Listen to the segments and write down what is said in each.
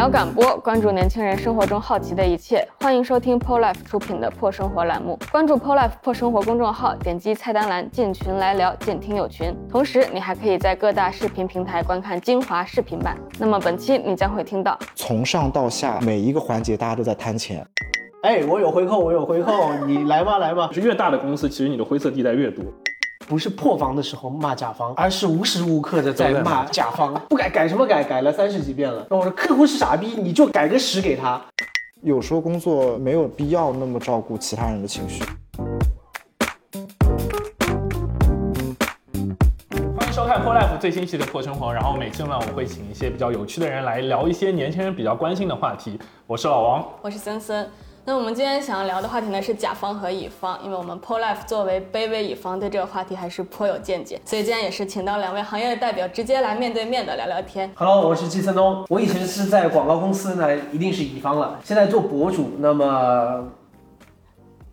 聊感播，关注年轻人生活中好奇的一切。欢迎收听 ProLife 出品的破生活栏目。关注 ProLife 破生活公众号，点击菜单栏进群来聊，进听友群。同时，你还可以在各大视频平台观看精华视频版。那么本期你将会听到，从上到下每一个环节，大家都在贪钱。哎，我有回扣，我有回扣，你来吧，来吧。是越大的公司，其实你的灰色地带越多。不是破防的时候骂甲方，而是无时无刻的在骂甲方。不改改什么改？改了三十几遍了。我说客户是傻逼，你就改个十给他。有时候工作没有必要那么照顾其他人的情绪。欢迎收看 Pro Life 最新期的破生活。然后每次呢，我会请一些比较有趣的人来聊一些年轻人比较关心的话题。我是老王，我是森森。那我们今天想要聊的话题呢是甲方和乙方，因为我们 Pro Life 作为卑微乙方，对这个话题还是颇有见解，所以今天也是请到两位行业的代表，直接来面对面的聊聊天。Hello，我是季森东，我以前是在广告公司，呢一定是乙方了。现在做博主，那么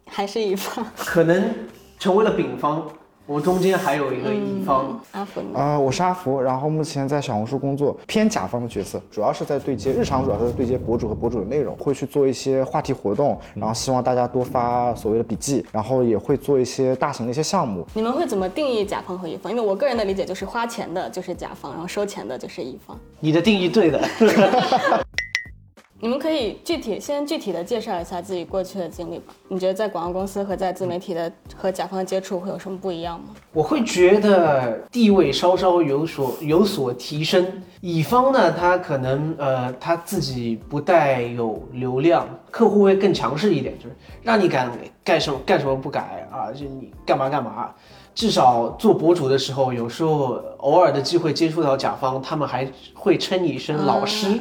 还是乙方，可能成为了丙方。我中间还有一个乙方阿福啊，我是阿福，然后目前在小红书工作，偏甲方的角色，主要是在对接，日常主要是在对接博主和博主的内容，会去做一些话题活动，然后希望大家多发所谓的笔记，然后也会做一些大型的一些项目。你们会怎么定义甲方和乙方？因为我个人的理解就是花钱的就是甲方，然后收钱的就是乙方。你的定义对的。你们可以具体先具体的介绍一下自己过去的经历吧。你觉得在广告公司和在自媒体的和甲方接触会有什么不一样吗？我会觉得地位稍稍有所有所提升。乙方呢，他可能呃他自己不带有流量，客户会更强势一点，就是让你干干什么干什么不改啊，就你干嘛干嘛。至少做博主的时候，有时候偶尔的机会接触到甲方，他们还会称你一声老师，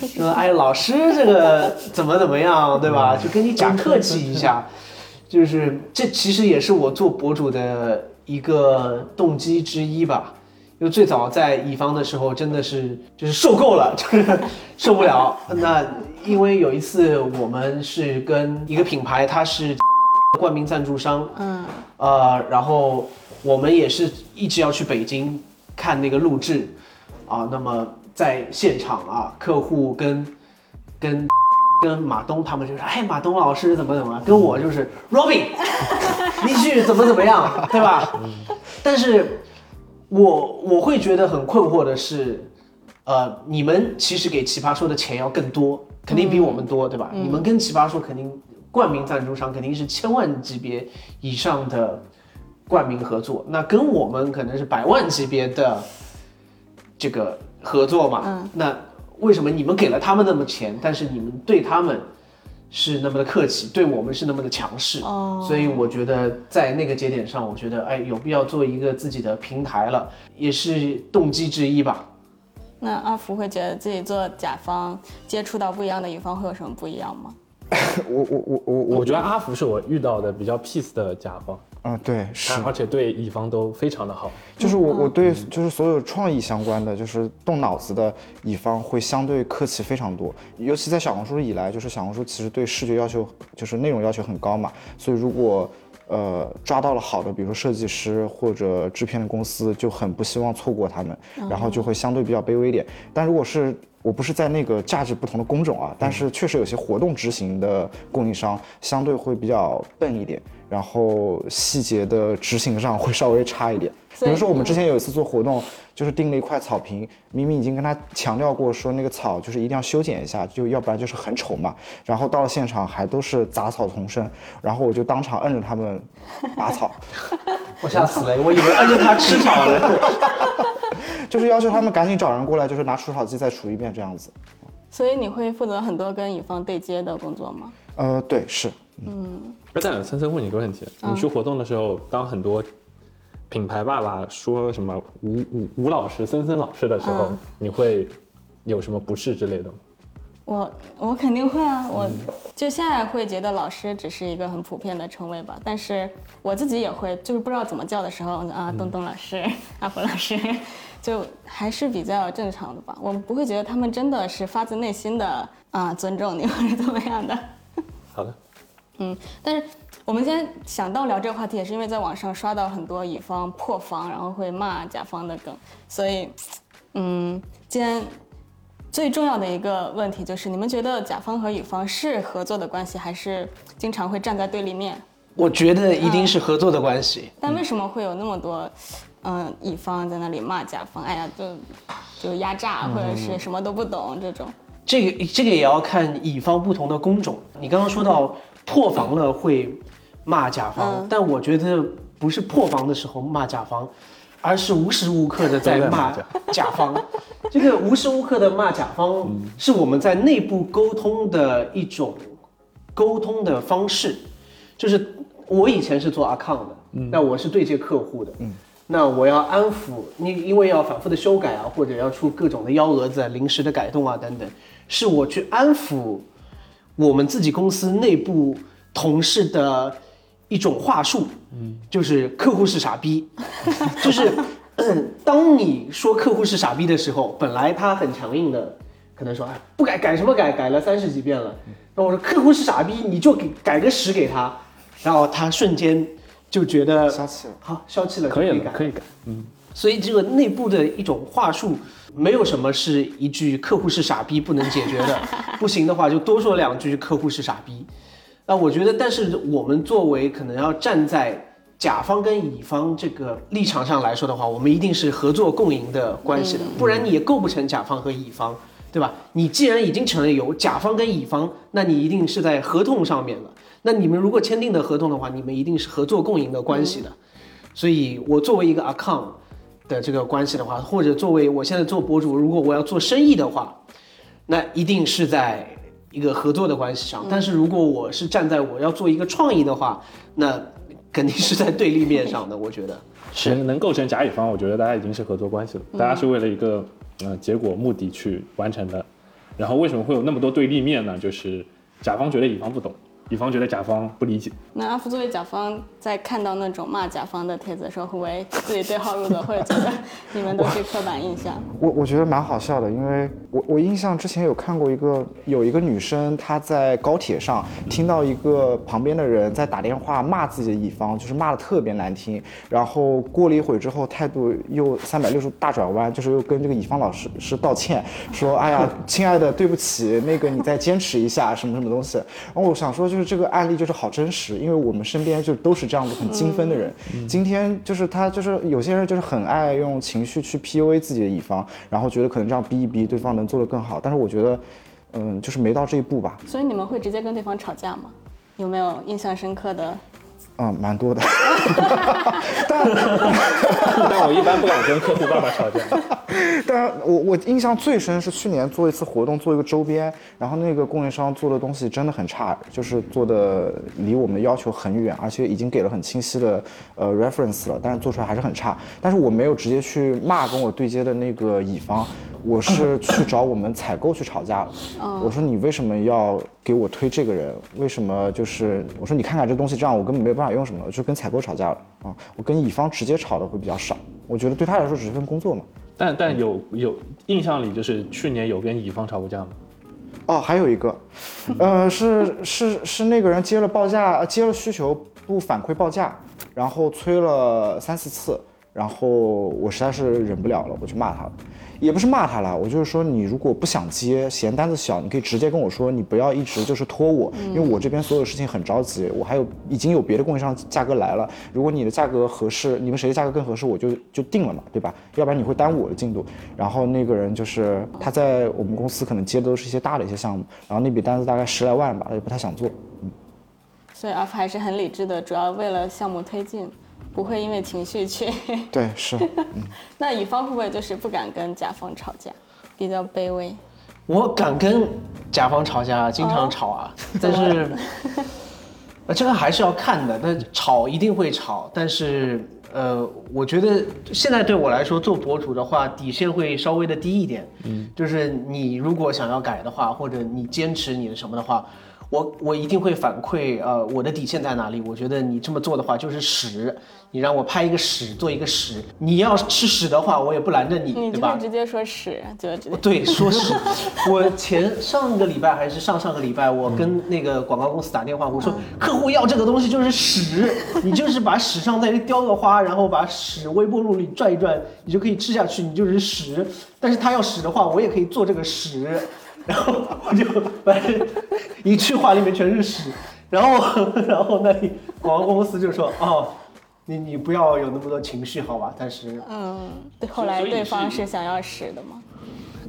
说哎老师这个怎么怎么样，对吧？就跟你假客气一下，就是这其实也是我做博主的一个动机之一吧。因为最早在乙方的时候，真的是就是受够了，就是受不了。那因为有一次我们是跟一个品牌，它是。冠名赞助商，嗯，呃，然后我们也是一直要去北京看那个录制，啊，那么在现场啊，客户跟跟跟马东他们就是，哎，马东老师怎么怎么，跟我就是 Robin，你去怎么怎么样，对吧？但是，我我会觉得很困惑的是，呃，你们其实给奇葩说的钱要更多，肯定比我们多，对吧？你们跟奇葩说肯定。冠名赞助商肯定是千万级别以上的冠名合作，那跟我们可能是百万级别的这个合作嘛？嗯，那为什么你们给了他们那么钱，但是你们对他们是那么的客气，对我们是那么的强势？哦，所以我觉得在那个节点上，我觉得哎，有必要做一个自己的平台了，也是动机之一吧。那阿福会觉得自己做甲方接触到不一样的乙方会有什么不一样吗？我我我我我觉得阿福是我遇到的比较 peace 的甲方，嗯对是，而且对乙方都非常的好。就是我我对就是所有创意相关的，就是动脑子的乙方会相对客气非常多。尤其在小红书以来，就是小红书其实对视觉要求就是内容要求很高嘛，所以如果呃抓到了好的，比如说设计师或者制片的公司，就很不希望错过他们，然后就会相对比较卑微一点。但如果是我不是在那个价值不同的工种啊，但是确实有些活动执行的供应商相对会比较笨一点，然后细节的执行上会稍微差一点。比如说我们之前有一次做活动，就是订了一块草坪，明明已经跟他强调过说那个草就是一定要修剪一下，就要不然就是很丑嘛。然后到了现场还都是杂草丛生，然后我就当场摁着他们拔草，我吓死了，我以为摁着他吃草了。就是要求他们赶紧找人过来，就是拿除草剂再除一遍这样子。所以你会负责很多跟乙方对接的工作吗？呃，对，是。嗯。那再森森问你一个问题：你去活动的时候，当很多品牌爸爸说什么吴吴吴老师、森森老师的时候，你会有什么不适之类的吗？我我肯定会啊！我就现在会觉得老师只是一个很普遍的称谓吧，但是我自己也会，就是不知道怎么叫的时候啊，东东老师、阿福老师。就还是比较正常的吧，我们不会觉得他们真的是发自内心的啊尊重你或者怎么样的。好的，嗯，但是我们今天想到聊这个话题，也是因为在网上刷到很多乙方破防，然后会骂甲方的梗，所以，嗯，今天最重要的一个问题就是，你们觉得甲方和乙方是合作的关系，还是经常会站在对立面？我觉得一定是合作的关系。但为什么会有那么多，嗯、乙方在那里骂甲方？哎呀，就就压榨或者是什么都不懂这种。这个这个也要看乙方不同的工种。你刚刚说到破防了会骂甲方，嗯但我觉得不是破防的时候骂甲方，而是无时无刻的在骂甲方。这个无时无刻的骂甲方，是我们在内部沟通的一种沟通的方式。就是我以前是做 account 的，那我是对接客户的，那我要安抚你，因为要反复的修改啊，或者要出各种的幺蛾子、啊、临时的改动啊等等，是我去安抚我们自己公司内部同事的一种话术，嗯，就是客户是傻逼，就是、嗯当你说客户是傻逼的时候，本来他很强硬的，可能说哎不改改什么改，改了三十几遍了，那我说客户是傻逼，你就给改个十给他，然后他瞬间就觉得消气了。好消气了，可以了，改。可以改。嗯，所以这个内部的一种话术，没有什么是一句“客户是傻逼”不能解决的，不行的话就多说两句“客户是傻逼”。那我觉得，但是我们作为可能要站在甲方跟乙方这个立场上来说的话，我们一定是合作共赢的关系的，不然你也构不成甲方和乙方，对吧？你既然已经成了有甲方跟乙方，那你一定是在合同上面了。那你们如果签订的合同的话，你们一定是合作共赢的关系的。所以我作为一个 account 的这个关系的话，或者作为我现在做博主，如果我要做生意的话，那一定是在一个合作的关系上。但是如果我是站在我要做一个创意的话，那肯定是在对立面上的。我觉得是能构成甲乙方，我觉得大家已经是合作关系了，大家是为了一个呃结果目的去完成的。然后为什么会有那么多对立面呢？就是甲方觉得乙方不懂，乙方觉得甲方不理解。那阿福作为甲方，在看到那种骂甲方的帖子的时候，会不会自己对号入座，或者觉得 你们都是刻板印象？我我觉得蛮好笑的，因为我我印象之前有看过一个有一个女生她在高铁上听到一个旁边的人在打电话骂自己的乙方，就是骂的特别难听，然后过了一会儿之后态度又三百六十度大转弯，就是又跟这个乙方老师是道歉，说哎呀亲爱的对不起，那个你再坚持一下什么什么东西。然后我想说就是这个案例就是好真实，因为我们身边就都是这样子很精分的人，今天就是他就是有些人就是很爱用情绪去 PUA 自己的乙方，然后觉得可能这样逼一逼对方能做得更好，但是我觉得，嗯，就是没到这一步吧，所以你们会直接跟对方吵架吗？有没有印象深刻的？嗯，蛮多的。但我一般不敢跟客户爸爸吵架。但我我印象最深是去年做一次活动，做一个周边，然后那个供应商做的东西真的很差，就是做的离我们的要求很远，而且已经给了很清晰的呃 reference 了，但是做出来还是很差。但是我没有直接去骂跟我对接的那个乙方，我是去找我们采购去吵架了。我说你为什么要给我推这个人？为什么就是我说你看看这东西这样，我根本没有办法用什么，我就跟采购吵架了啊。我跟乙方直接吵的会比较少，我觉得对他来说只是份工作嘛。但但有有印象里就是去年有跟乙方吵过架吗？哦，还有一个，呃，是是是那个人接了报价，呃接了需求不反馈报价，然后催了三四次，然后我实在是忍不了了，我就骂他了，也不是骂他了，我就是说你如果不想接，嫌单子小，你可以直接跟我说，你不要一直就是拖我，因为我这边所有事情很着急，我还有已经有别的供应商价格来了，如果你的价格合适，你们谁的价格更合适，我就就定了嘛，对吧？要不然你会耽误我的进度。然后那个人就是他在我们公司可能接的都是一些大的一些项目，然后那笔单子大概十来万吧，他就不太想做。嗯所以阿福还是很理智的，主要为了项目推进，不会因为情绪去。对，是。那乙方会不会就是不敢跟甲方吵架，比较卑微？我敢跟甲方吵架，经常吵啊，但是，呃，这个还是要看的。但吵一定会吵，但是，呃，我觉得现在对我来说，做博主的话，底线会稍微的低一点。嗯，就是你如果想要改的话，或者你坚持你的什么的话，我我一定会反馈，呃，我的底线在哪里？我觉得你这么做的话就是屎，你让我拍一个屎，做一个屎，你要吃屎的话，我也不拦着你，你对吧？直接说屎，就直接。对，说屎，我前上个礼拜还是上上个礼拜，我跟那个广告公司打电话，我说客户要这个东西就是屎，你就是把屎上再雕个花，然后把屎微波炉里转一转，你就可以吃下去，你就是屎。但是他要屎的话，我也可以做这个屎，然后我就反正一句话里面全是屎，然后 然后那里广告公司就说哦。你你不要有那么多情绪，好吧？但是嗯，对，后来对方是想要屎的吗？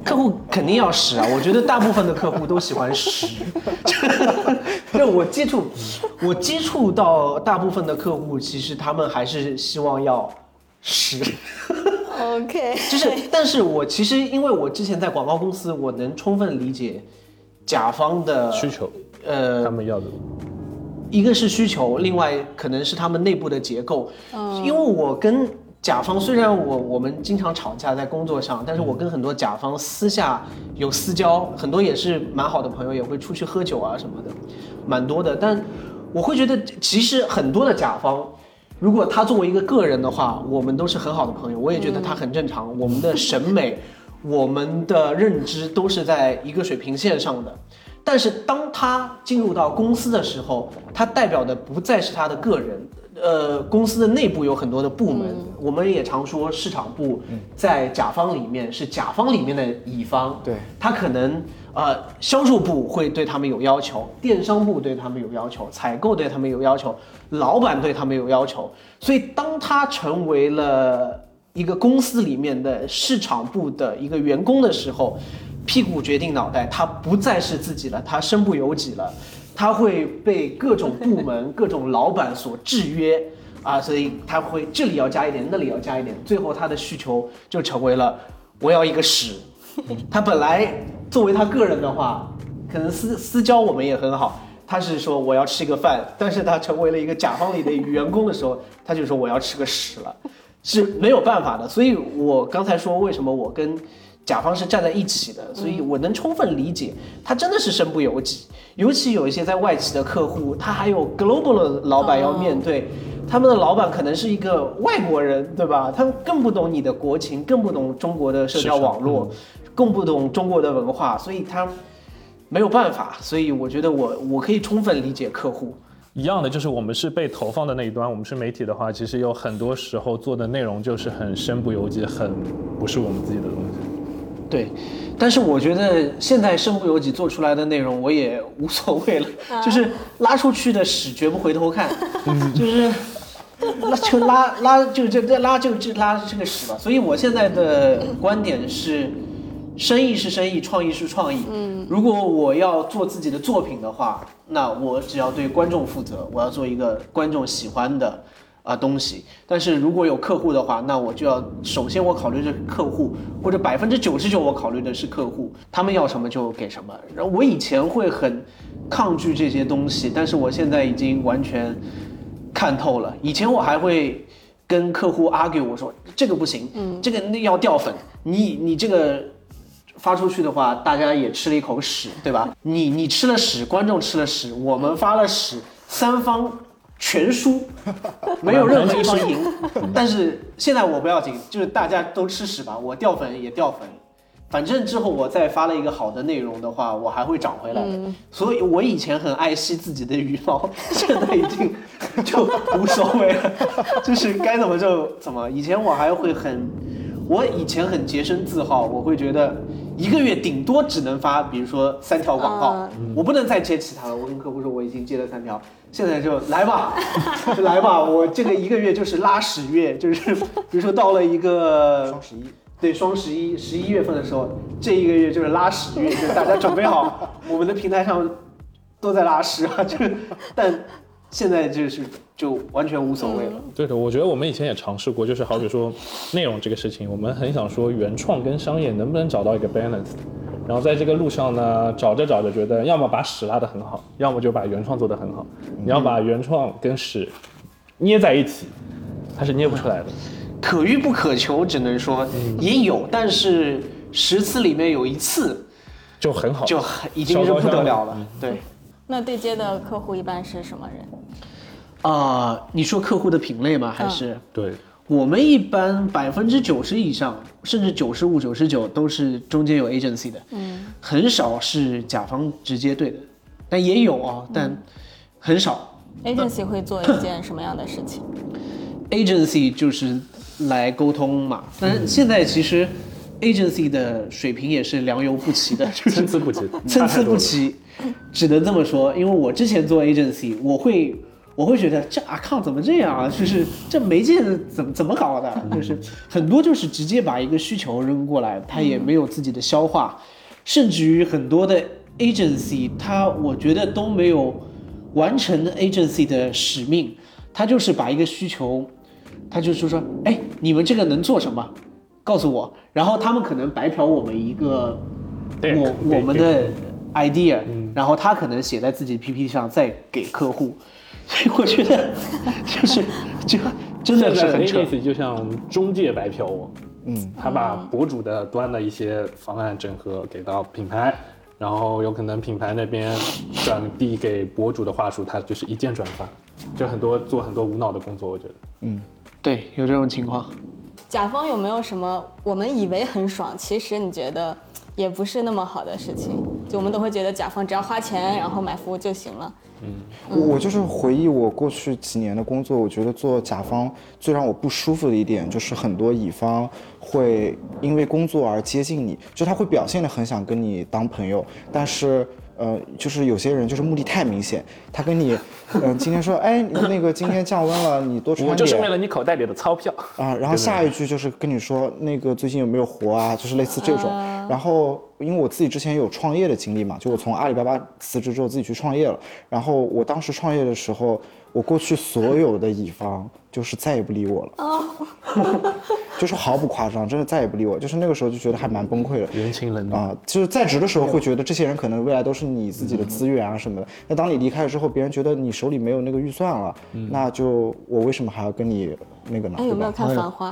客户肯定要屎啊！我觉得大部分的客户都喜欢屎。就我接触，我接触到大部分的客户，其实他们还是希望要屎。OK，就是，但是我其实因为我之前在广告公司，我能充分理解甲方的需求，呃他们要的。一个是需求，另外可能是他们内部的结构。因为我跟甲方虽然我我们经常吵架在工作上，但是我跟很多甲方私下有私交，很多也是蛮好的朋友，也会出去喝酒啊什么的，蛮多的。但我会觉得，其实很多的甲方，如果他作为一个个人的话，我们都是很好的朋友，我也觉得他很正常。我们的审美，我们的认知都是在一个水平线上的。但是当他进入到公司的时候，他代表的不再是他的个人，呃，公司的内部有很多的部门，我们也常说市场部在甲方里面是甲方里面的乙方，对他可能呃销售部会对他们有要求，电商部对他们有要求，采购对他们有要求，老板对他们有要求，所以当他成为了一个公司里面的市场部的一个员工的时候，屁股决定脑袋，他不再是自己了，他身不由己了，他会被各种部门、各种老板所制约啊，所以他会这里要加一点，那里要加一点，最后他的需求就成为了我要一个屎。他本来作为他个人的话，可能私私交我们也很好，他是说我要吃个饭，但是他成为了一个甲方里的员工的时候，他就说我要吃个屎了，是没有办法的。所以我刚才说为什么我跟甲方是站在一起的，所以我能充分理解他真的是身不由己。尤其有一些在外企的客户，他还有 global 的老板要面对，他们的老板可能是一个外国人，对吧？他们更不懂你的国情，更不懂中国的社交网络，更不懂中国的文化，所以他没有办法。所以我觉得我我可以充分理解客户。一样的，就是我们是被投放的那一端，我们是媒体的话，其实有很多时候做的内容就是很身不由己，很不是我们自己的东西。对，但是我觉得现在身不由己做出来的内容，我也无所谓了，就是拉出去的屎绝不回头看，就是拉就拉拉就这这拉就这拉这个屎吧。所以我现在的观点是，生意是生意，创意是创意。嗯，如果我要做自己的作品的话，那我只要对观众负责，我要做一个观众喜欢的。啊东西，但是如果有客户的话，那我就要首先我考虑的是客户，或者百分之九十九我考虑的是客户，他们要什么就给什么。然后我以前会很抗拒这些东西，但是我现在已经完全看透了。以前我还会跟客户 argue，我说这个不行，嗯，这个那要掉粉，你你这个。发出去的话，大家也吃了一口屎，对吧？你你吃了屎，观众吃了屎，我们发了屎，三方全输，没有任何一方赢。但是现在我不要紧，就是大家都吃屎吧，我掉粉也掉粉，反正之后我再发了一个好的内容的话，我还会涨回来的。所以我以前很爱惜自己的羽毛，现在已经就无所谓了，就是该怎么就怎么。以前我还会很，我以前很洁身自好，我会觉得。一个月顶多只能发，比如说三条广告，我不能再接其他了。我跟客户说我已经接了三条，现在就来吧，来吧。我这个一个月就是拉屎月，就是 比如说到了一个双十一，对双十一十一月份的时候，这一个月就是拉屎月，就是大家准备好，我们的平台上都在拉屎啊，就是但现在就是就完全无所谓了。对的，我觉得我们以前也尝试过，就是好比说内容这个事情，我们很想说原创跟商业能不能找到一个 balance，然后在这个路上呢，找着找着觉得，要么把屎拉得很好，要么就把原创做得很好。你要把原创跟屎捏在一起，它是捏不出来的。可遇不可求，只能说也有，但是十次里面有一次就很好，就很已经是不得了了。对。那对接的客户一般是什么人？啊、你说客户的品类吗？还是？对，我们一般百分之九十以上，甚至九十五、九十九都是中间有 agency 的，嗯，很少是甲方直接对的，但也有啊，但很少。agency 会做一 件什么样的事情？agency 就是来沟通嘛，但是现在其实 agency 的水平也是良莠不齐的，就是参差不齐，参差不齐，只能这么说。因为我之前做 agency，我会我会觉得这 account 怎么这样啊？就是这媒介怎么怎么搞的？就是很多就是直接把一个需求扔过来，他也没有自己的消化，甚至于很多的 agency，他我觉得都没有完成 agency 的使命，他就是把一个需求，他就是说，哎，你们这个能做什么？告诉我，然后他们可能白嫖我们一个对我我们的 idea，然后他可能写在自己 PPT 上再给客户，所以我觉得 就是就真的是很扯。agency 就像中介白嫖我，嗯，他把博主的端的一些方案整合给到品牌，然后有可能品牌那边转递给博主的话术，他就是一键转发，就很多做很多无脑的工作，我觉得。嗯对，有这种情况。甲方有没有什么我们以为很爽，其实你觉得也不是那么好的事情？就我们都会觉得甲方只要花钱，然后买服务就行了。嗯我就是回忆我过去几年的工作，我觉得做甲方最让我不舒服的一点，就是很多乙方会因为工作而接近你，就他会表现的很想跟你当朋友，但是。呃，就是有些人就是目的太明显，他跟你，嗯、今天说，哎，那个今天降温了，你多穿点。我就是为了你口袋里的钞票。啊，然后下一句就是跟你说那个最近有没有活啊，就是类似这种。然后因为我自己之前有创业的经历嘛，就我从阿里巴巴辞职之后自己去创业了。然后我当时创业的时候，我过去所有的乙方就是再也不理我了，就是毫不夸张，真的再也不理我。就是那个时候就觉得还蛮崩溃的。人情冷暖，啊，就是在职的时候会觉得这些人可能未来都是你自己的资源啊什么的。那当你离开了之后，别人觉得你手里没有那个预算了，那就我为什么还要跟你那个呢？哎，有？没有看《繁花》？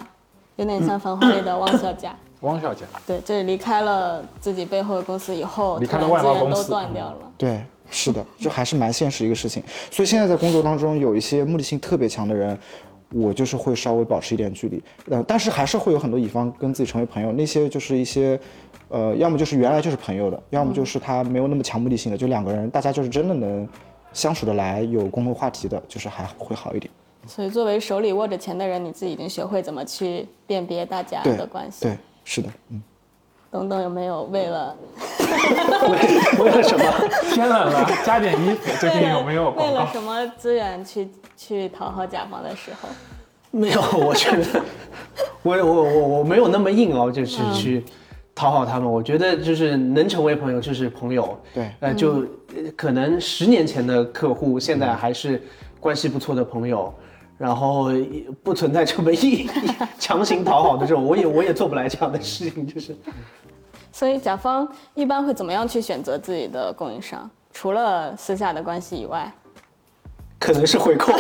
有点像《繁花》里的汪小姐。汪小姐，对，就是离开了自己背后的公司以后，离开了外贸公司断掉了。对，是的，就还是蛮现实一个事情。所以现在在工作当中，有一些目的性特别强的人，我就是会稍微保持一点距离。呃，但是还是会有很多乙方跟自己成为朋友，那些就是一些，呃，要么就是原来就是朋友的，要么就是他没有那么强目的性的，就两个人大家就是真的能相处得来，有共同话题的，就是还会好一点。所以，作为手里握着钱的人，你自己已经学会怎么去辨别大家的关系。对，是的，嗯。等等，有没有为了 为了什么？天冷了，加点衣服。最近有没有为？了什么资源去去讨好甲方的时候？没有，我觉得我我我我没有那么硬哦，就是去讨好他们。我觉得就是能成为朋友就是朋友。对呃，就呃可能十年前的客户，现在还是关系不错的朋友。然后也不存在这么一 强行讨好的这种，我也我也做不来这样的事情，就是所以甲方一般会怎么样去选择自己的供应商？除了私下的关系以外，可能是回扣。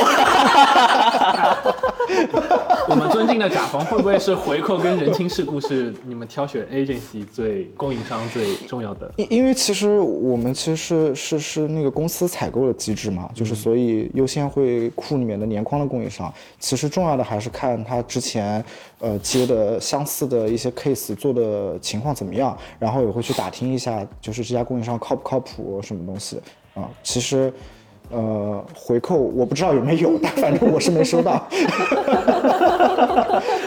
我们尊敬的甲方会不会是回扣跟人情世故是你们挑选 agency 最供应商最重要的？因因为其实我们其实是是是那个公司采购的机制嘛，就是所以优先会库里面的年框的供应商。其实重要的还是看他之前呃接的相似的一些 case 做的情况怎么样，然后也会去打听一下，就是这家供应商靠不靠谱什么东西啊。其实。呃，回扣我不知道有没有，但反正我是没收到。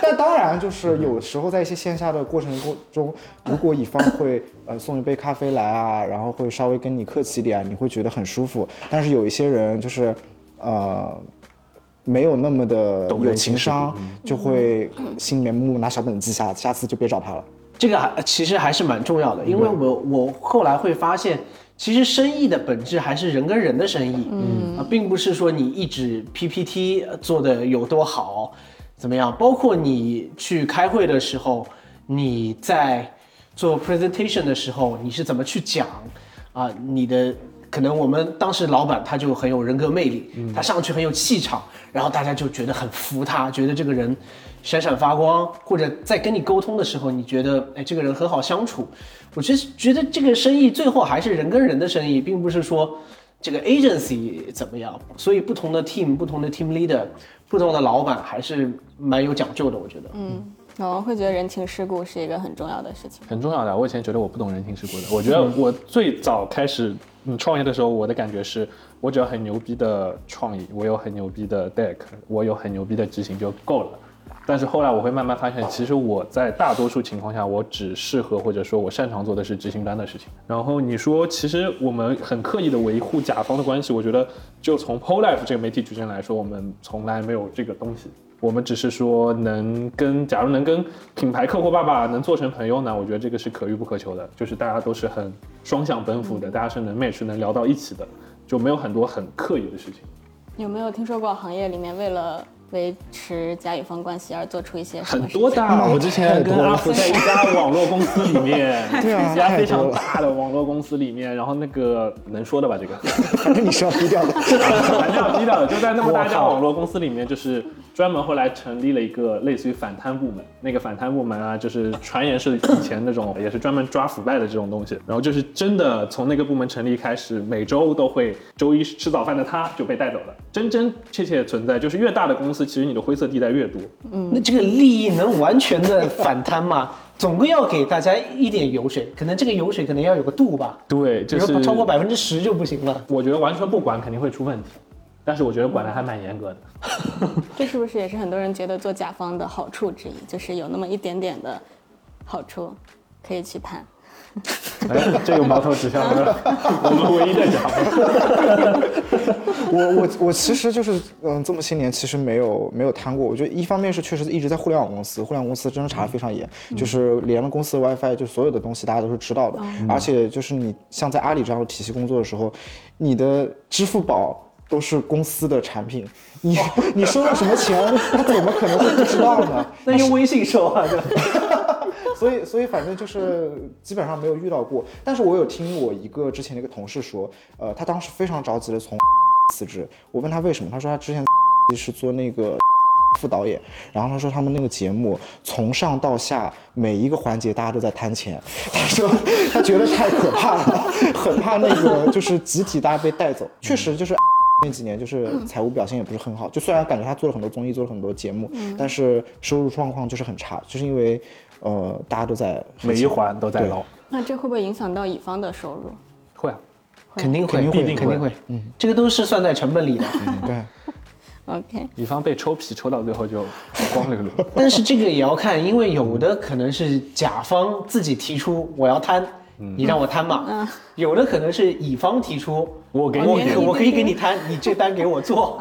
但当然，就是有时候在一些线下的过程过中，如果乙方会呃送一杯咖啡来啊，然后会稍微跟你客气一点，你会觉得很舒服。但是有一些人就是呃没有那么的有情商，就会心里面默默拿小本子记下，下次就别找他了。这个还其实还是蛮重要的，因为我我后来会发现，其实生意的本质还是人跟人的生意，嗯啊，并不是说你一纸 PPT 做的有多好，怎么样，包括你去开会的时候，你在做 presentation 的时候，你是怎么去讲啊？你的可能我们当时老板他就很有人格魅力，他上去很有气场，然后大家就觉得很服他，觉得这个人闪闪发光，或者在跟你沟通的时候，你觉得哎这个人很好相处。我其实觉得这个生意最后还是人跟人的生意，并不是说这个 agency 怎么样。所以不同的 team、不同的 team leader、不同的老板还是蛮有讲究的，我觉得。嗯，老王会觉得人情世故是一个很重要的事情。很重要的。我以前觉得我不懂人情世故的，我觉得我最早开始嗯创业的时候，我的感觉是我只要很牛逼的创意，我有很牛逼的 deck，我有很牛逼的执行就够了。但是后来我会慢慢发现，其实我在大多数情况下，我只适合或者说我擅长做的是执行端的事情。然后你说，其实我们很刻意的维护甲方的关系，我觉得就从 Polife 这个媒体矩阵来说，我们从来没有这个东西。我们只是说能跟，假如能跟品牌客户爸爸能做成朋友呢，我觉得这个是可遇不可求的，就是大家都是很双向奔赴的，大家是能 match 能聊到一起的，就没有很多很刻意的事情。有没有听说过行业里面为了维持甲乙方关系而做出一些什么很多大，我之前跟阿福在一家网络公司里面，对啊一家非常大的网络公司里面，然后那个能说的吧，这个？反 正你是要低调的。反正要低调的，就在那么大一家网络公司里面，就是专门后来成立了一个类似于反贪部门。那个反贪部门啊，就是传言是以前那种，也是专门抓腐败的这种东西。然后就是真的从那个部门成立开始，每周都会周一吃早饭的他就被带走了，真真切切存在。就是越大的公司，其实你的灰色地带越多。嗯那这个利益能完全的反贪吗？总归要给大家一点油水，可能这个油水可能要有个度吧，对，就是如说超过百分之十就不行了。我觉得完全不管肯定会出问题，但是我觉得管的还蛮严格的。这是不是也是很多人觉得做甲方的好处之一？就是有那么一点点的好处可以去谈。哎，这个矛头指向了 我们唯一的甲方。我我我其实就是嗯，这么些年其实没有没有贪过。我觉得一方面是确实一直在互联网公司，互联网公司真的查的非常严，就是连了公司的 WiFi，就所有的东西大家都是知道的。而且就是你像在阿里这样的体系工作的时候，你的支付宝。都是公司的产品，你你收了什么钱，他怎么可能会不知道呢？那用微信收啊，对？所以，所以反正就是基本上没有遇到过。但是我有听我一个之前的一个同事说，呃，他当时非常着急的从 辞职。我问他为什么，他说他之前是做那个副导演，然后他说他们那个节目从上到下每一个环节大家都在贪钱，他说他觉得太可怕了，很怕那个就是集体大家被带走。确实就是。那几年就是财务表现也不是很好，就虽然感觉他做了很多综艺，做了很多节目，但是收入状况就是很差，就是因为呃大家都在每一环都在捞，那这会不会影响到乙方的收入？会啊，肯定会，肯定会肯定会，嗯，这个都是算在成本里的。嗯对。OK，乙方被抽皮抽到最后就光了个路。但是这个也要看，因为有的可能是甲方自己提出我要摊，你让我摊嘛，有的可能是乙方提出我我给你我可以给你摊，你这单给我做。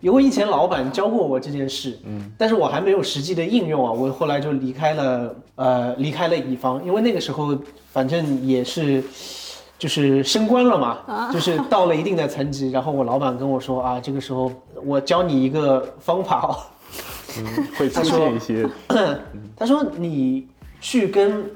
因为以前老板教过我这件事，嗯，但是我还没有实际的应用啊，我后来就离开了，呃，离开了乙方，因为那个时候反正也是，就是升官了嘛，就是到了一定的层级，然后我老板跟我说啊，这个时候我教你一个方法哦，嗯会出现一些，他说 你去跟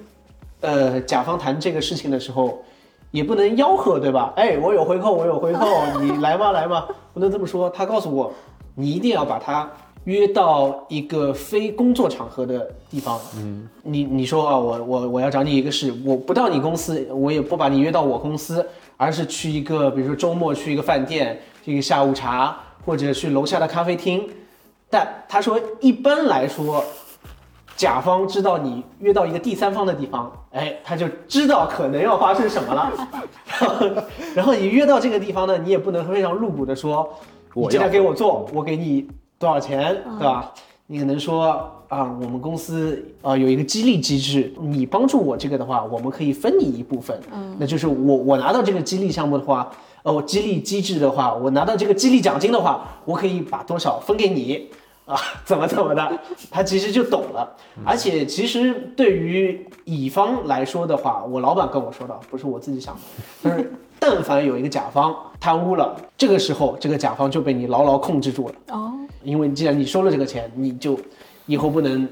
呃甲方谈这个事情的时候，也不能吆喝，对吧？哎，我有回扣，我有回扣，你来吧来吧，不能这么说。他告诉我，你一定要把他约到一个非工作场合的地方。嗯，你你说啊，我我我要找你一个事，我不到你公司，我也不把你约到我公司，而是去一个，比如说周末去一个饭店，去一个下午茶，或者去楼下的咖啡厅。但他说，一般来说，甲方知道你约到一个第三方的地方，哎，他就知道可能要发生什么了。然后，然后你约到这个地方呢，你也不能非常露骨的说，你我今天给我做，我给你多少钱，对吧？你可能说啊，我们公司啊有一个激励机制，你帮助我这个的话，我们可以分你一部分。嗯，那就是我我拿到这个激励项目的话，呃，我激励机制的话，我拿到这个激励奖金的话，我可以把多少分给你。啊，怎么怎么的，他其实就懂了。而且其实对于乙方来说的话，我老板跟我说的，不是我自己想的，就是但凡有一个甲方贪污了，这个时候这个甲方就被你牢牢控制住了。哦，因为既然你收了这个钱，你就以后不能变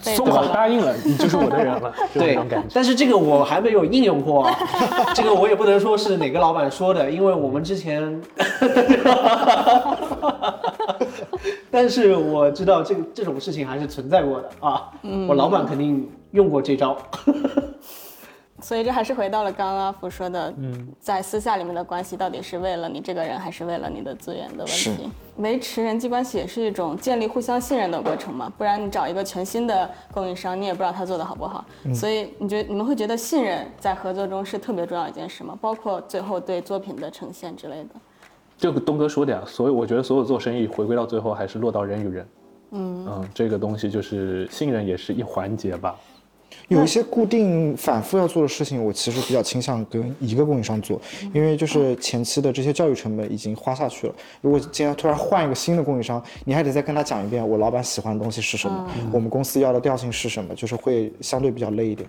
松口答应了，你就是我的人了，对。但是这个我还没有应用过啊，这个我也不能说是哪个老板说的，因为我们之前，但是我知道这个这种事情还是存在过的啊，我老板肯定用过这招。所以这还是回到了刚刚阿福说的，嗯，在私下里面的关系到底是为了你这个人，还是为了你的资源的问是题？维持人际关系也是一种建立互相信任的过程嘛，不然你找一个全新的供应商，你也不知道他做的好不好。所以你觉得你们会觉得信任在合作中是特别重要一件事吗？包括最后对作品的呈现之类的。这个东哥说的呀，所以我觉得所有做生意回归到最后还是落到人与人。嗯这个东西就是信任也是一环节吧。有一些固定反复要做的事情，我其实比较倾向跟一个供应商做，因为就是前期的这些教育成本已经花下去了。如果今天突然换一个新的供应商，你还得再跟他讲一遍我老板喜欢的东西是什么，我们公司要的调性是什么，就是会相对比较累一点。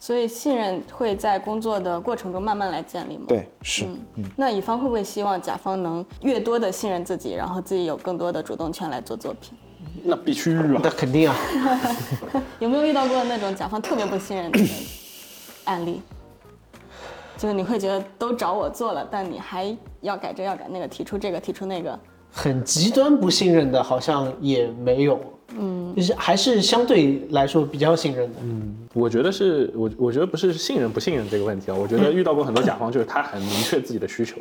所以信任会在工作的过程中慢慢来建立吗？对，是，嗯，那乙方会不会希望甲方能越多的信任自己，然后自己有更多的主动权来做作品？那必须啊！那肯定啊，有没有遇到过那种甲方特别不信任你的 案例？就是你会觉得都找我做了，但你还要改这要改那个，提出这个提出那个，很极端不信任的，好像也没有。嗯，就是还是相对来说比较信任的。嗯我觉得是我，我觉得不是信任不信任这个问题啊。我觉得遇到过很多甲方，就是他很明确自己的需求，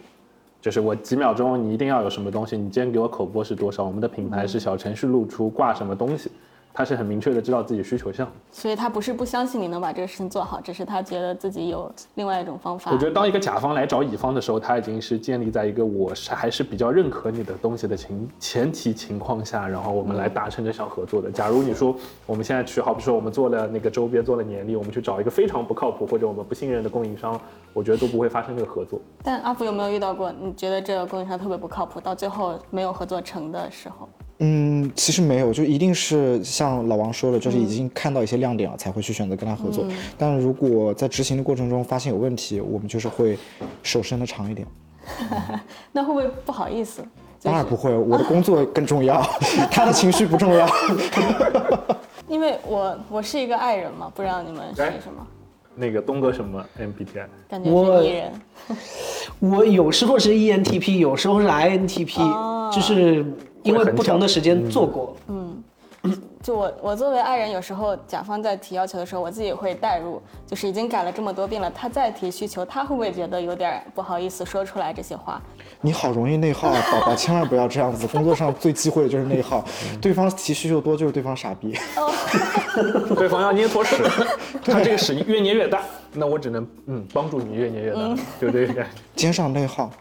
就是我几秒钟你一定要有什么东西，你今天给我口播是多少，我们的品牌是小程序露出挂什么东西，他是很明确的知道自己需求项。所以他不是不相信你能把这个事情做好，只是他觉得自己有另外一种方法。我觉得当一个甲方来找乙方的时候，他已经是建立在一个我是还是比较认可你的东西的情前提情况下，然后我们来达成这项合作的。假如你说我们现在去，好比说我们做了那个周边，做了年历，我们去找一个非常不靠谱或者我们不信任的供应商，我觉得都不会发生这个合作。但阿福有没有遇到过你觉得这个供应商特别不靠谱，到最后没有合作成的时候？嗯，其实没有，就一定是像老王说的，就是已经看到一些亮点了，才会去选择跟他合作。但如果在执行的过程中发现有问题，我们就是会手伸的长一点。那会不会不好意思？就是当然不会，我的工作更重要，他的情绪不重要。因为我我是一个爱人嘛，不知道你们是哎什么，那个东哥什么 MBTI？感觉我是艺人。我有时候是 E ENTP，有时候是 INTP，、就是因为不同的时间做过。嗯就我我作为爱人，有时候甲方在提要求的时候，我自己也会代入，就是已经改了这么多遍了，他再提需求，他会不会觉得有点不好意思说出来这些话？你好容易内耗啊，宝宝，千万不要这样子。工作上最忌讳的就是内耗，对方提需求多就是对方傻逼。对方要捏坨屎，他这个屎越捏越大，那我只能嗯帮助你越捏越大，就这个感觉。肩上内耗，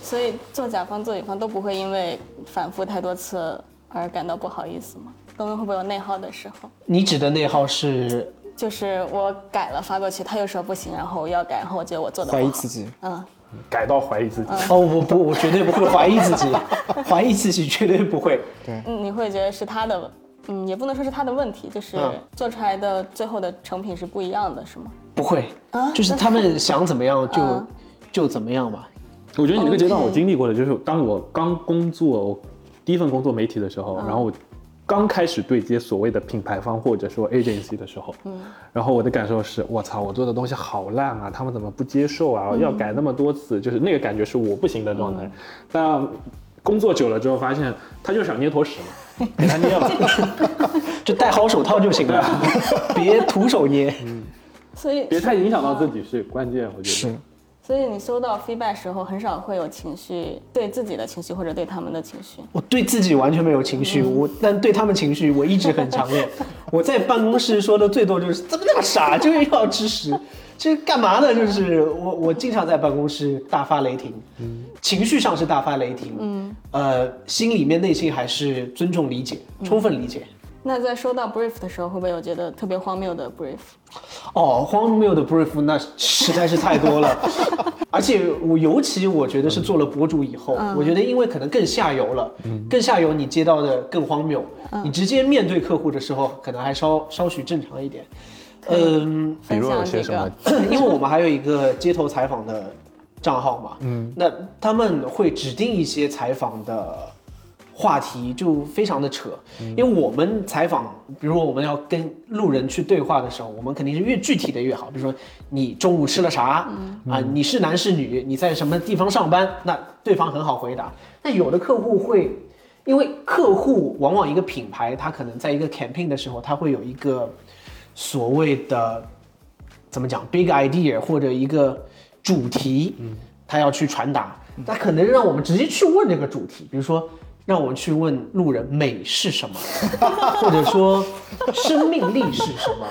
所以做甲方做乙方都不会因为反复太多次而感到不好意思吗？东东会不会有内耗的时候？你指的内耗是就是我改了发过去，他又说不行，然后我要改，然后我觉得我做的不好。怀疑自己。嗯，改到怀疑自己。哦，我不，我绝对不会怀疑自己，怀疑自己绝对不会。对嗯，你会觉得是他的，嗯，也不能说是他的问题，就是嗯做出来的最后的成品是不一样的，是吗？不会，啊就是他们想怎么样就、嗯就怎么样吧。我觉得你那个阶段我经历过的，就是当我刚工作，我第一份工作媒体的时候，然后我刚开始对接所谓的品牌方或者说 agency 的时候，嗯，然后我的感受是，我操，我做的东西好烂啊，他们怎么不接受啊？要改那么多次，就是那个感觉是我不行的状态。但工作久了之后，发现他就想捏坨屎嘛，给 他捏了。就戴好手套就行了，别徒手捏。所以别太影响到自己是关键，我觉得。是，所以你收到 feedback 时候，很少会有情绪，对自己的情绪或者对他们的情绪。我对自己完全没有情绪，我但对他们情绪我一直很强烈。我在办公室说的最多就是怎么那么傻，就是要吃屎，这干嘛呢？就是我我经常在办公室大发雷霆，情绪上是大发雷霆，嗯，呃，心里面内心还是尊重理解，充分理解。那在收到 brief 的时候，会不会有觉得特别荒谬的 brief？哦，荒谬的 brief 那实在是太多了，而且我尤其我觉得是做了博主以后，我觉得因为可能更下游了，更下游你接到的更荒谬，你直接面对客户的时候可能还稍稍许正常一点，嗯，比如有些什么？因为我们还有一个街头采访的账号嘛，嗯，那他们会指定一些采访的话题，就非常的扯。因为我们采访，比如说我们要跟路人去对话的时候，我们肯定是越具体的越好。比如说你中午吃了啥，啊，你是男是女，你在什么地方上班，那对方很好回答。那有的客户会。因为客户往往一个品牌，他可能在一个 campaign 的时候，他会有一个所谓的怎么讲 big idea 或者一个主题，嗯，他要去传达，他可能让我们直接去问这个主题，比如说让我们去问路人美是什么，或者说生命力是什么。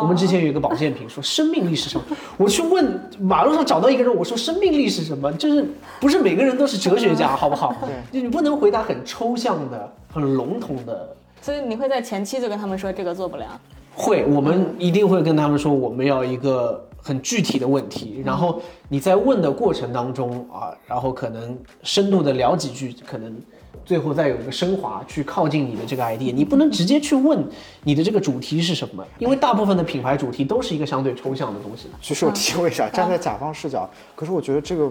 我们之前有一个保健品说生命力是什么，我去问马路上找到一个人，我说生命力是什么，就是不是每个人都是哲学家，好不好？就你不能回答很抽象的、很笼统的。所以你会在前期就跟他们说这个做不了。会，我们一定会跟他们说，我们要一个很具体的问题，然后你在问的过程当中啊，然后可能深度的聊几句，可能最后再有一个升华，去靠近你的这个 idea。你不能直接去问你的这个主题是什么，因为大部分的品牌主题都是一个相对抽象的东西。其实我提问一下，站在甲方视角，可是我觉得这个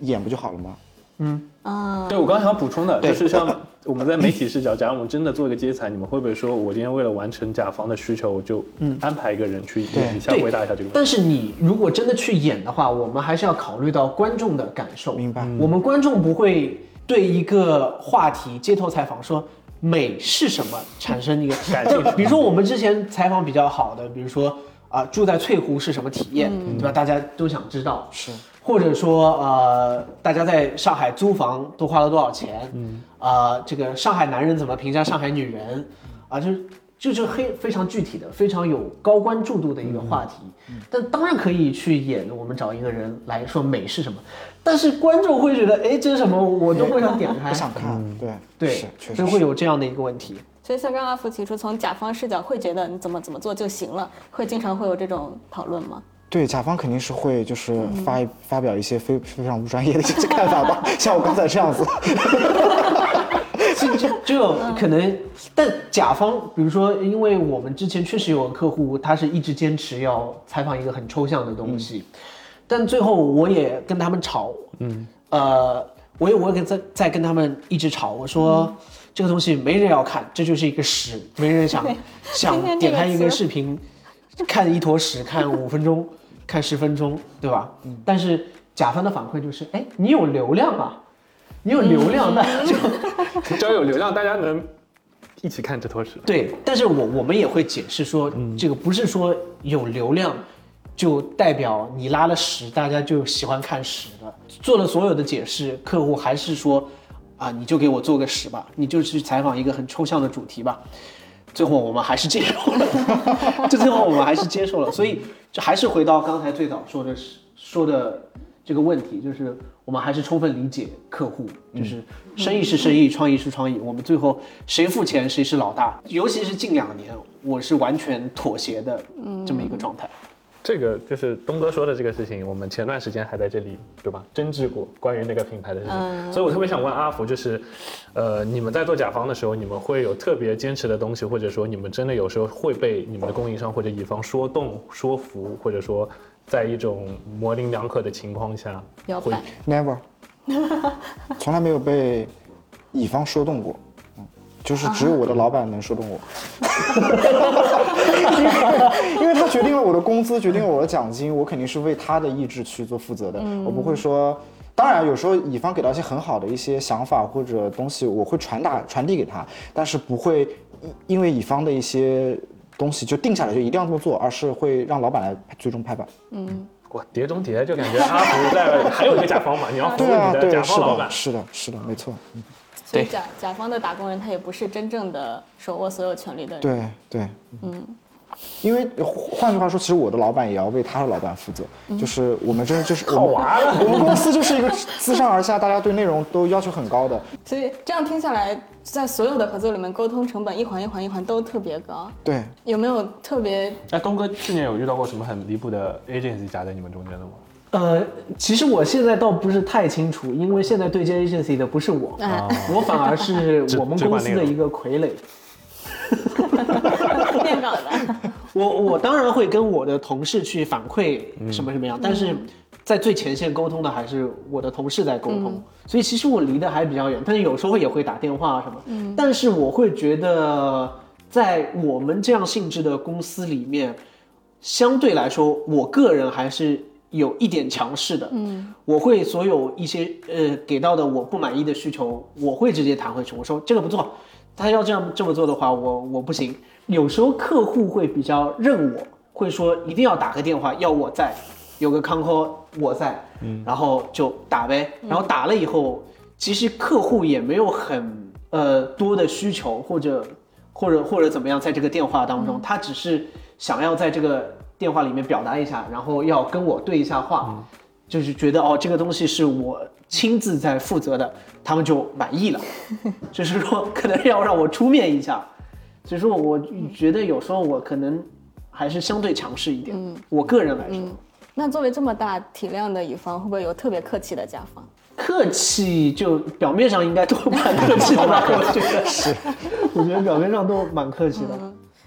演不就好了吗？嗯啊，对我刚刚想补充的，就是像我们在媒体视角，假如我们真的做一个接彩，你们会不会说，我今天为了完成甲方的需求，我就安排一个人去演一下，对回答一下这个问题？但是你如果真的去演的话，我们还是要考虑到观众的感受。明白我们观众不会对一个话题街头采访说美是什么产生一个 感兴趣比如说我们之前采访比较好的，比如说啊、住在翠湖是什么体验，对吧？大家都想知道。是，或者说呃，大家在上海租房都花了多少钱？嗯，啊、这个上海男人怎么评价上海女人？啊，就是就是非非常具体的、非常有高关注度的一个话题。但当然可以去演，我们找一个人来说美是什么，但是观众会觉得，哎，这是什么？我都不想点开 不。想看，对对是，确所以实是。会有这样的一个问题。所以像刚刚阿福提出，从甲方视角会觉得你怎么怎么做就行了，会经常会有这种讨论吗？对，甲方肯定是会就是发一发表一些非非常不专业的一些看法吧，像我刚才这样子。这这这可能，但甲方，比如说，因为我们之前确实有个客户，他是一直坚持要采访一个很抽象的东西，但最后我也跟他们吵，嗯，呃，我也我也跟在在跟他们一直吵，我说、这个东西没人要看，这就是一个屎，没人想 想点开一个视频，看一坨屎，看五分钟，看十分钟，对吧？但是甲方的反馈就是，哎，你有流量啊。你有流量，那就只要有流量，大家能一起看这坨屎。对，但是我我们也会解释说，这个不是说有流量就代表你拉了屎，大家就喜欢看屎的。做了所有的解释，客户还是说，啊，你就给我做个屎吧，你就去采访一个很抽象的主题吧。最后我们还是接受了，就 最后我们还是接受了，所以就还是回到刚才最早说的说的这个问题，就是我们还是充分理解客户，就是生意是生意，创意是创意，我们最后谁付钱谁是老大。尤其是近两年，我是完全妥协的这么一个状态。这个就是东哥说的这个事情，我们前段时间还在这里，对吧？争执过关于那个品牌的事情，所以我特别想问阿福，就是，呃，你们在做甲方的时候，你们会有特别坚持的东西，或者说你们真的有时候会被你们的供应商或者乙方说动、说服，或者说在一种模棱两可的情况下，会。Never，从来没有被乙方说动过，嗯，就是只有我的老板能说动我，因 为因为他决定了我的工资，决定了我的奖金，我肯定是为他的意志去做负责的，我不会说。当然，有时候乙方给到一些很好的一些想法或者东西，我会传达传递给他，但是不会因因为乙方的一些东西就定下来就一定要这么做，而是会让老板来最终拍板。嗯哇，碟中谍就感觉阿福在还有一个甲方嘛，你要服务对啊，你的对，是甲方老板的，。是的，是的，没错。对所以甲甲方的打工人他也不是真正的手握所有权利的人。对对，嗯，因为换句话说，其实我的老板也要为他的老板负责，就是我们真的就是我们我们公司就是一个自上而下，大家对内容都要求很高的。所以这样听下来，在所有的合作里面，沟通成本一环一环一环都特别高。对，有没有特别哎，东哥去年有遇到过什么很离谱的 agency 夹在你们中间的吗？呃，其实我现在倒不是太清楚，因为现在对接 agency 的不是我，啊我反而是 我们公司的一个傀儡。念稿的？我我当然会跟我的同事去反馈什么什么样，但是在最前线沟通的还是我的同事在沟通，所以其实我离得还比较远，但是有时候也会打电话什么。嗯但是我会觉得，在我们这样性质的公司里面，相对来说，我个人还是有一点强势的。嗯，我会所有一些呃给到的我不满意的需求，我会直接弹回去，我说这个不做，他要这样这么做的话，我我不行。有时候客户会比较认我，会说一定要打个电话，要我在，有个 con call 我在，嗯，然后就打呗。然后打了以后，其实客户也没有很呃多的需求，或者或者或者怎么样，在这个电话当中，他只是想要在这个电话里面表达一下，然后要跟我对一下话，就是觉得哦这个东西是我亲自在负责的，他们就满意了。就是说可能要让我出面一下，所以说我觉得有时候我可能还是相对强势一点。嗯我个人来说，那作为这么大体量的乙方，会不会有特别客气的甲方？客气就表面上应该都蛮客气的吧？我觉得是，我觉得表面上都蛮客气的，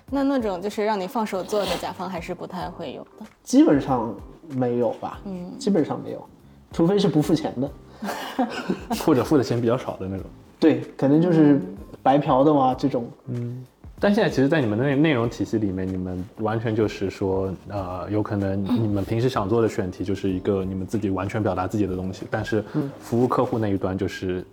那那种就是让你放手做的甲方，还是不太会有的。基本上没有吧？嗯，基本上没有，除非是不付钱的。或者付的钱比较少的那种。对，可能就是白嫖的嘛，这种。嗯但现在其实，在你们的内内容体系里面，你们完全就是说，呃，有可能你们平时想做的选题就是一个你们自己完全表达自己的东西，但是服务客户那一端就是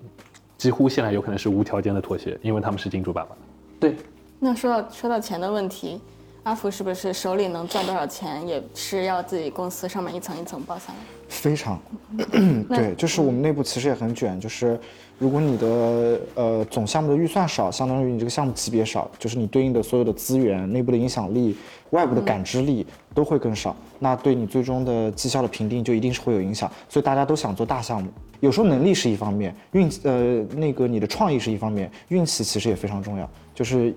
几乎现在有可能是无条件的妥协，因为他们是金主爸爸。对，那说到说到钱的问题，阿福是不是手里能赚多少钱，也是要自己公司上面一层一层报下来？非常，对，就是我们内部其实也很卷，就是如果你的呃总项目的预算少，相当于你这个项目级别少，就是你对应的所有的资源、内部的影响力、外部的感知力都会更少，那对你最终的绩效的评定就一定是会有影响。所以大家都想做大项目，有时候能力是一方面，运呃那个你的创意是一方面，运气其实也非常重要。就是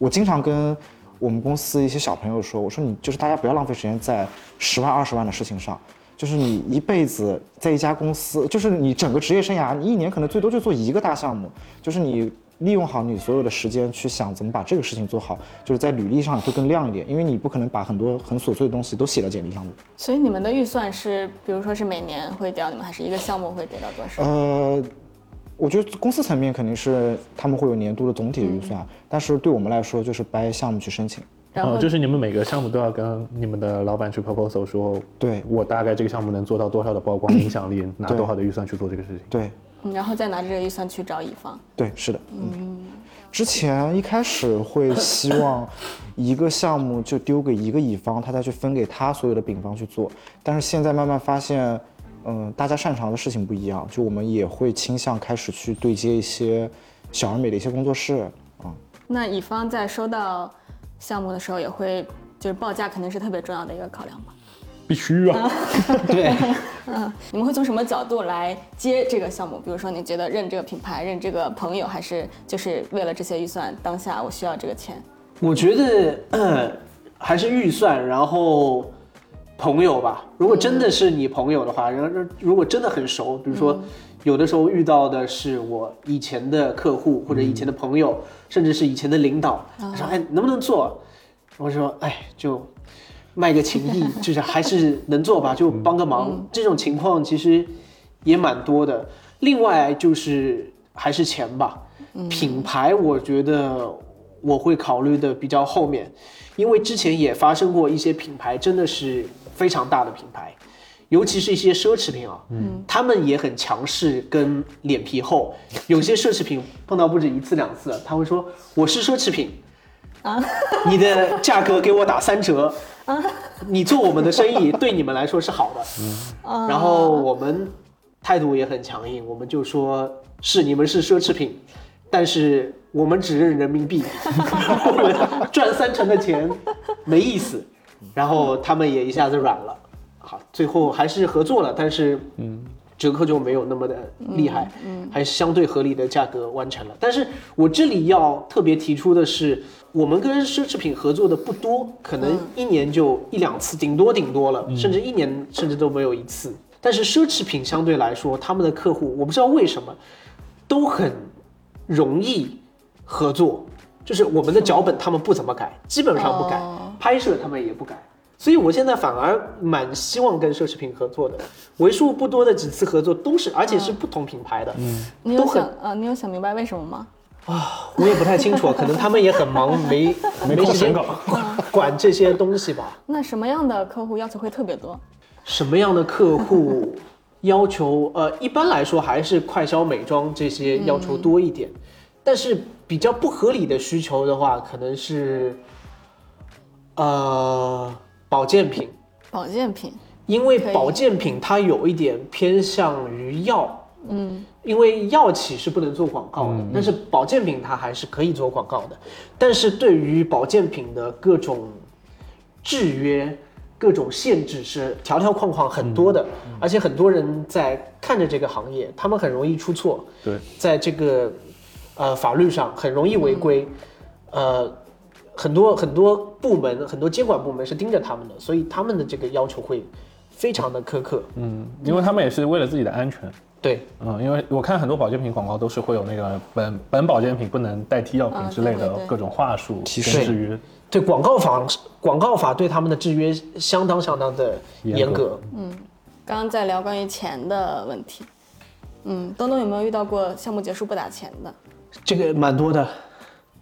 我经常跟我们公司一些小朋友说，我说你就是大家不要浪费时间在十万二十万的事情上。就是你一辈子在一家公司，就是你整个职业生涯，你一年可能最多就做一个大项目。就是你利用好你所有的时间去想怎么把这个事情做好，就是在履历上会更亮一点，因为你不可能把很多很琐碎的东西都写到简历上面。所以你们的预算是，比如说是每年会给到你们，还是一个项目会给到多少？呃，我觉得公司层面肯定是他们会有年度的总体的预算，但是对我们来说就是掰项目去申请。然后哦，就是你们每个项目都要跟你们的老板去 proposal 说，对我大概这个项目能做到多少的曝光 影响力，拿多少的预算去做这个事情。对嗯然后再拿着这个预算去找乙方。对，是的。嗯，之前一开始会希望 一个项目就丢给一个乙方，他再去分给他所有的丙方去做，但是现在慢慢发现，嗯，大家擅长的事情不一样，就我们也会倾向开始去对接一些小而美的一些工作室啊。那乙方在收到项目的时候，也会就是报价肯定是特别重要的一个考量吧？必须啊！对，嗯你们会从什么角度来接这个项目？比如说，你觉得认这个品牌、认这个朋友，还是就是为了这些预算，当下我需要这个钱？我觉得、呃还是预算，然后朋友吧。如果真的是你朋友的话，然后如果真的很熟，比如说有的时候遇到的是我以前的客户或者以前的朋友，甚至是以前的领导，他说哎能不能做？我说哎就卖个情谊，就是还是能做吧，就帮个忙。这种情况其实也蛮多的。另外就是还是钱吧，品牌我觉得我会考虑的比较后面，因为之前也发生过一些品牌真的是非常大的品牌，尤其是一些奢侈品啊，嗯，他们也很强势跟脸皮厚，有些奢侈品碰到不止一次两次，他会说我是奢侈品。啊，你的价格给我打三折啊，你做我们的生意 对你们来说是好的，嗯。然后我们态度也很强硬，我们就说是你们是奢侈品，但是我们只认人民币，赚三成的钱没意思。然后他们也一下子软了，好，最后还是合作了，但是嗯，折扣就没有那么的厉害，嗯，还是相对合理的价格完成了。但是我这里要特别提出的是，我们跟奢侈品合作的不多，可能一年就一两次，顶多顶多了，甚至一年甚至都没有一次。但是奢侈品相对来说，他们的客户我不知道为什么都很容易合作，就是我们的脚本他们不怎么改，基本上不改，哦拍摄他们也不改。所以我现在反而蛮希望跟奢侈品合作的，为数不多的几次合作都是，而且是不同品牌的，嗯你有想呃，你有想明白为什么吗？啊我也不太清楚，可能他们也很忙，没没空时间审稿 管这些东西吧。那什么样的客户要求会特别多？什么样的客户要求？呃，一般来说还是快消美妆这些要求多一点，但是比较不合理的需求的话，可能是，呃，保健品，保健品，因为保健品它有一点偏向于药，嗯，因为药企是不能做广告的，但是保健品它还是可以做广告的。但是对于保健品的各种制约、各种限制是条条框框很多的，而且很多人在看着这个行业，他们很容易出错，对，在这个呃法律上很容易违规，呃，很多很多部门、很多监管部门是盯着他们的，所以他们的这个要求会非常的苛刻。嗯，因为他们也是为了自己的安全。对，嗯，因为我看很多保健品广告都是会有那个本本保健品不能代替药品啊之类的各种话术提跟示制约。对广告法广告法对他们的制约相当相当的严格。嗯。刚刚在聊关于钱的问题。嗯，东东有没有遇到过项目结束不打钱的？这个蛮多的。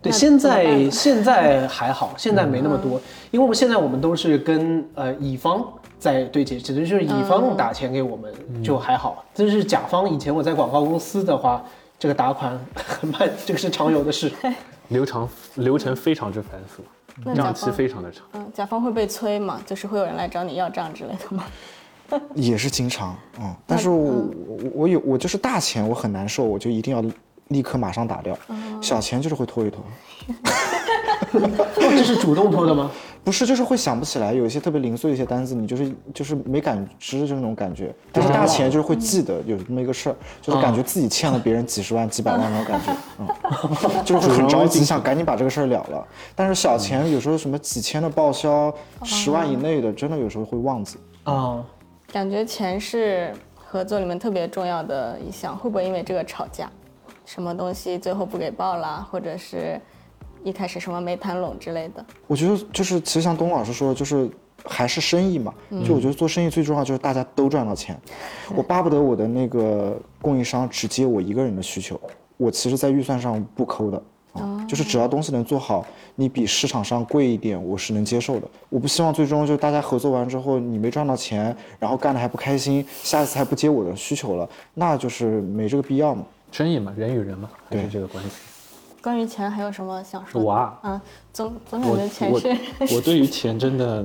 对，现在现在还好，现在没那么多，因为我们现在我们都是跟呃乙方在对接，只能就是乙方打钱给我们就还好，这是甲方。以前我在广告公司的话，这个打款很慢，这个是常有的事。流程流程非常之繁琐，账期非常的长。嗯，甲方会被催吗？就是会有人来找你要账之类的吗？也是经常，嗯，但是我我我有我就是大钱我很难受，我就一定要立刻马上打掉，小钱就是会拖一拖，哦，这是主动拖的吗？不是就是会想不起来，有一些特别零碎的一些单子，你就是就是没感知就是那种感觉，但是大钱就是会记得有这么一个事儿，就是感觉自己欠了别人几十万几百万那种感觉，嗯，就是会很着急想赶紧把这个事儿了了，但是小钱有时候什么几千的报销，十万以内的真的有时候会忘记。啊、感觉钱是合作里面特别重要的一项，会不会因为这个吵架？什么东西最后不给报了，或者是一开始什么没谈拢之类的？我觉得就是，其实像东老师说的，就是还是生意嘛。就我觉得做生意最重要就是大家都赚到钱。我巴不得我的那个供应商只接我一个人的需求，我其实在预算上不抠的。啊，就是只要东西能做好，你比市场上贵一点，我是能接受的。我不希望最终就大家合作完之后，你没赚到钱，然后干的还不开心，下一次还不接我的需求了，那就是没这个必要嘛。生意嘛，人与人嘛，还是这个关系。关于钱还有什么想说的？我啊嗯，总总感我觉钱我是我对于钱真的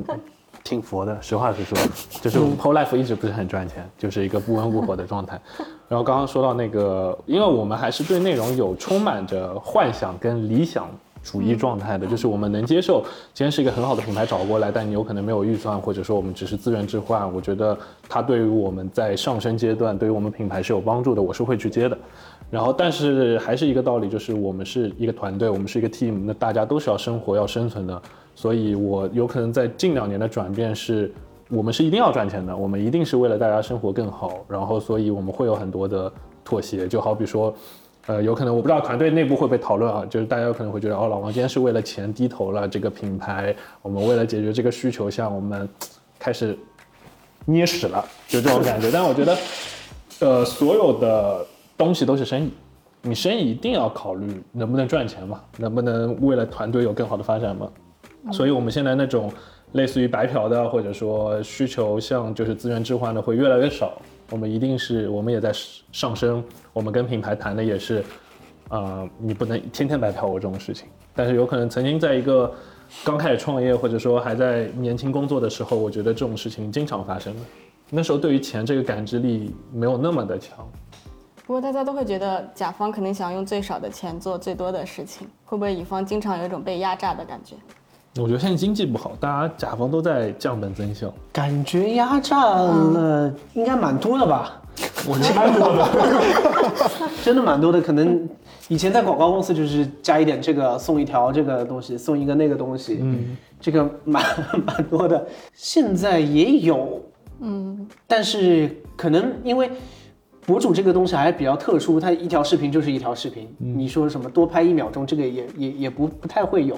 挺佛的，实话实说，就是我们 Pro Life 一直不是很赚钱，就是一个不温不火的状态。然后刚刚说到那个，因为我们还是对内容有充满着幻想跟理想。主义状态的，就是我们能接受，今天是一个很好的品牌找过来，但你有可能没有预算，或者说我们只是资源置换，我觉得它对于我们在上升阶段，对于我们品牌是有帮助的，我是会去接的。然后，但是还是一个道理，就是我们是一个团队，我们是一个 team，那大家都是要生活、要生存的。所以我有可能在近两年的转变是，我们是一定要赚钱的，我们一定是为了大家生活更好。然后，所以我们会有很多的妥协，就好比说。呃，有可能我不知道团队内部会不会讨论啊，就是大家有可能会觉得，哦，老王今天是为了钱低头了，这个品牌，我们为了解决这个需求，像我们开始捏屎了，就这种感觉。但我觉得，呃，所有的东西都是生意，你生意一定要考虑能不能赚钱嘛，能不能为了团队有更好的发展嘛。所以我们现在那种类似于白嫖的，或者说需求像就是资源置换的会越来越少。我们一定是，我们也在上升。我们跟品牌谈的也是，呃，你不能天天白嫖我这种事情。但是有可能曾经在一个刚开始创业，或者说还在年轻工作的时候，我觉得这种事情经常发生的。那时候对于钱这个感知力没有那么的强。不过大家都会觉得甲方肯定想用最少的钱做最多的事情，会不会乙方经常有一种被压榨的感觉？我觉得现在经济不好，大家甲方都在降本增效。感觉压榨了应该蛮多的吧？我觉得蛮多的。真的蛮多的，可能以前在广告公司就是加一点这个送一条这个东西，送一个那个东西，嗯，这个蛮 蛮多的。现在也有，嗯，但是可能因为博主这个东西还比较特殊，它一条视频就是一条视频，你说什么多拍一秒钟，这个也也也不不太会有。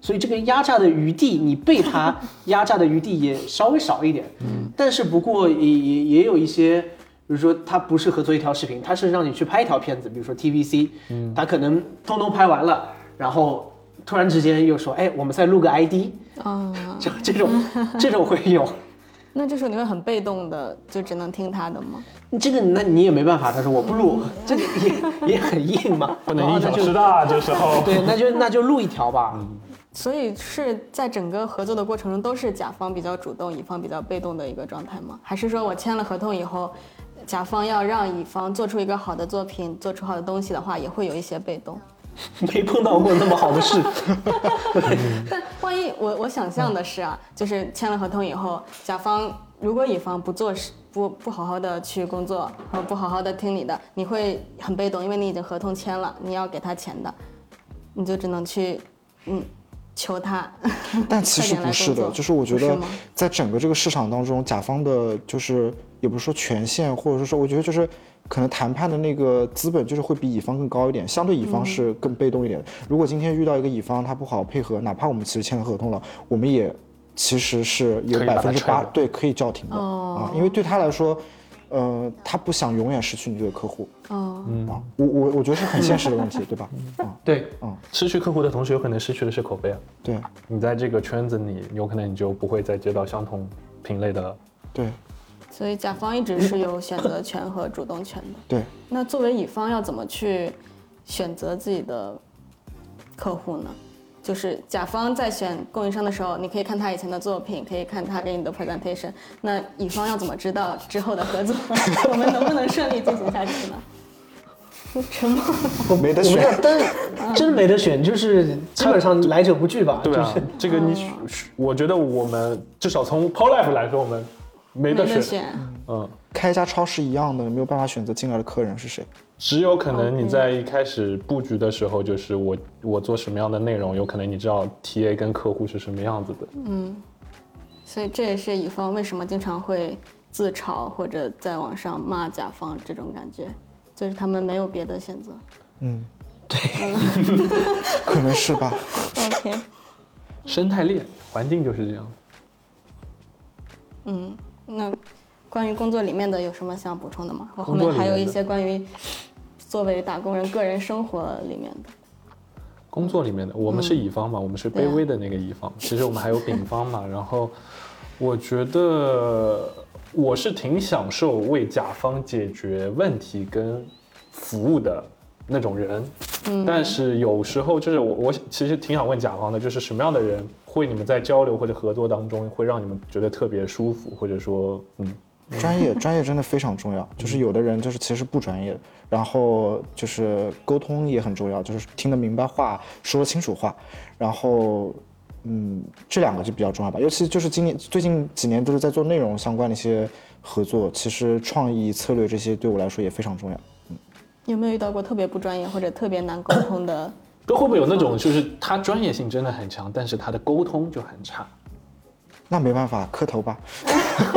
所以这个压榨的余地，你被他压榨的余地也稍微少一点。嗯，但是不过也也也有一些，比如说他不是合作一条视频，他是让你去拍一条片子，比如说 TVC，嗯，他可能通通拍完了，然后突然之间又说，哎，我们再录个 ID，啊、就这种这种会有。那这时候你会很被动的，就只能听他的吗？这个那你也没办法，他说我不录，这个也也很硬嘛，不能一小哦那就时的，这时候。对，那就那就录一条吧。所以是在整个合作的过程中，都是甲方比较主动，乙方比较被动的一个状态吗？还是说我签了合同以后，甲方要让乙方做出一个好的作品，做出好的东西的话，也会有一些被动？没碰到过那么好的事。但万一我我想象的是啊，就是签了合同以后，甲方如果乙方不做事，不不好好的去工作，和不好好的听你的，你会很被动，因为你已经合同签了，你要给他钱的，你就只能去，嗯，求他。但其实不是的，就是我觉得在整个这个市场当中，甲方的就是也不是说权限，或者是说，我觉得就是可能谈判的那个资本就是会比乙方更高一点，相对乙方是更被动一点。如果今天遇到一个乙方他不好配合，哪怕我们其实签了合同了，我们也其实是有百分之八对可以叫停的啊，因为对他来说。呃，他不想永远失去你这个客户。哦，啊，我我我觉得是很现实的问题，对吧？啊，对，嗯，失去客户的同时，有可能失去的是口碑啊。对，你在这个圈子里，有可能你就不会再接到相同品类的。对。所以甲方一直是有选择权和主动权的。对。那作为乙方要怎么去选择自己的客户呢？就是甲方在选供应商的时候，你可以看他以前的作品，可以看他给你的 presentation。那乙方要怎么知道之后的合作 我们能不能顺利进行下去呢？沉默。我没得选，但真没得选，就是基本上来者不拒吧。对啊，这个你，我觉得我们至少从 Polife 来说，我们没得选。嗯，开一家超市一样的，没有办法选择进来的客人是谁。只有可能你在一开始布局的时候，就是我我做什么样的内容，有可能你知道 TA 跟客户是什么样子的。嗯，所以这也是乙方为什么经常会自嘲或者在网上骂甲方这种感觉，就是他们没有别的选择。嗯，对，可能是吧。OK，生态链环境就是这样。嗯，那关于工作里面的有什么想补充的吗？我后面还有一些关于。作为打工人个人生活里面的，工作里面的，我们是乙方嘛，我们是卑微的那个乙方。其实我们还有丙方嘛。然后，我觉得我是挺享受为甲方解决问题跟服务的那种人。嗯。但是有时候就是我我其实挺想问甲方的，就是什么样的人会你们在交流或者合作当中会让你们觉得特别舒服，或者说嗯。专业，专业真的非常重要。就是有的人就是其实不专业，然后就是沟通也很重要，就是听得明白话，说清楚话。然后，嗯，这两个就比较重要吧。尤其就是今年最近几年都是在做内容相关的一些合作，其实创意策略这些对我来说也非常重要。嗯，有没有遇到过特别不专业或者特别难沟通的？都会不会有那种就是他专业性真的很强，但是他的沟通就很差？那没办法，磕头吧。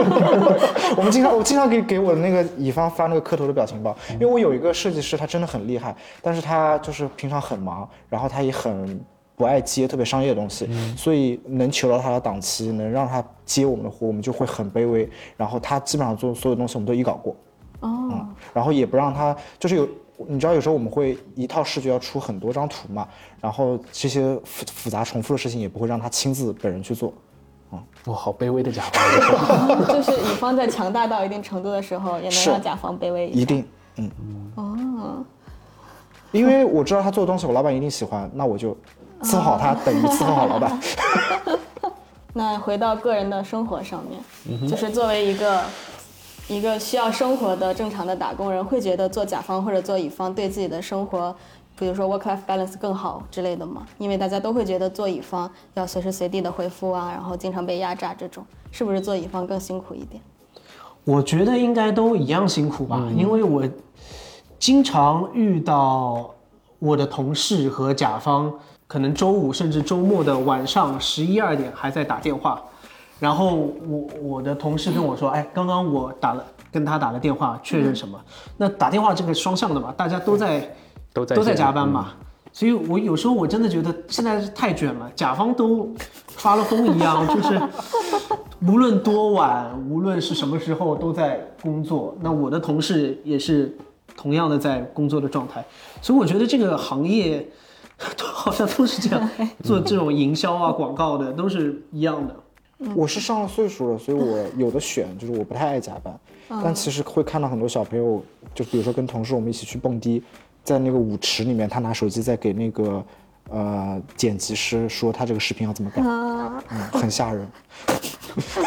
我们经常，我经常给给我的那个乙方发那个磕头的表情包，因为我有一个设计师，他真的很厉害，但是他就是平常很忙，然后他也很不爱接特别商业的东西，所以能求到他的档期，能让他接我们的活，我们就会很卑微。然后他基本上做所有东西，我们都一稿过。哦。然后也不让他，就是有，你知道有时候我们会一套视觉要出很多张图嘛，然后这些复复杂重复的事情也不会让他亲自本人去做。哇，好卑微的甲方，就是乙方在强大到一定程度的时候，也能让甲方卑微一定，嗯。哦，因为我知道他做的东西，我老板一定喜欢，那我就伺候好他，等于伺候好老板。那回到个人的生活上面，就是作为一个一个需要生活的正常的打工人，会觉得做甲方或者做乙方对自己的生活。比如说 work-life balance 更好之类的吗，因为大家都会觉得做乙方要随时随地的回复啊，然后经常被压榨，这种是不是做乙方更辛苦一点？我觉得应该都一样辛苦吧，因为我经常遇到我的同事和甲方，可能周五甚至周末的晚上十一二点还在打电话，然后我我的同事跟我说，哎，刚刚我打了跟他打了电话确认什么？那打电话这个双向的嘛，大家都在。都在都在加班嘛，所以我有时候我真的觉得现在是太卷了，甲方都发了疯一样，就是无论多晚，无论是什么时候都在工作。那我的同事也是同样的在工作的状态，所以我觉得这个行业都 好像都是这样，做这种营销啊、广告的都是一样的。我是上了岁数了，所以我有的选，就是我不太爱加班，但其实会看到很多小朋友，就比如说跟同事我们一起去蹦迪。在那个舞池里面，他拿手机在给那个呃剪辑师说他这个视频要怎么改，嗯，很吓人。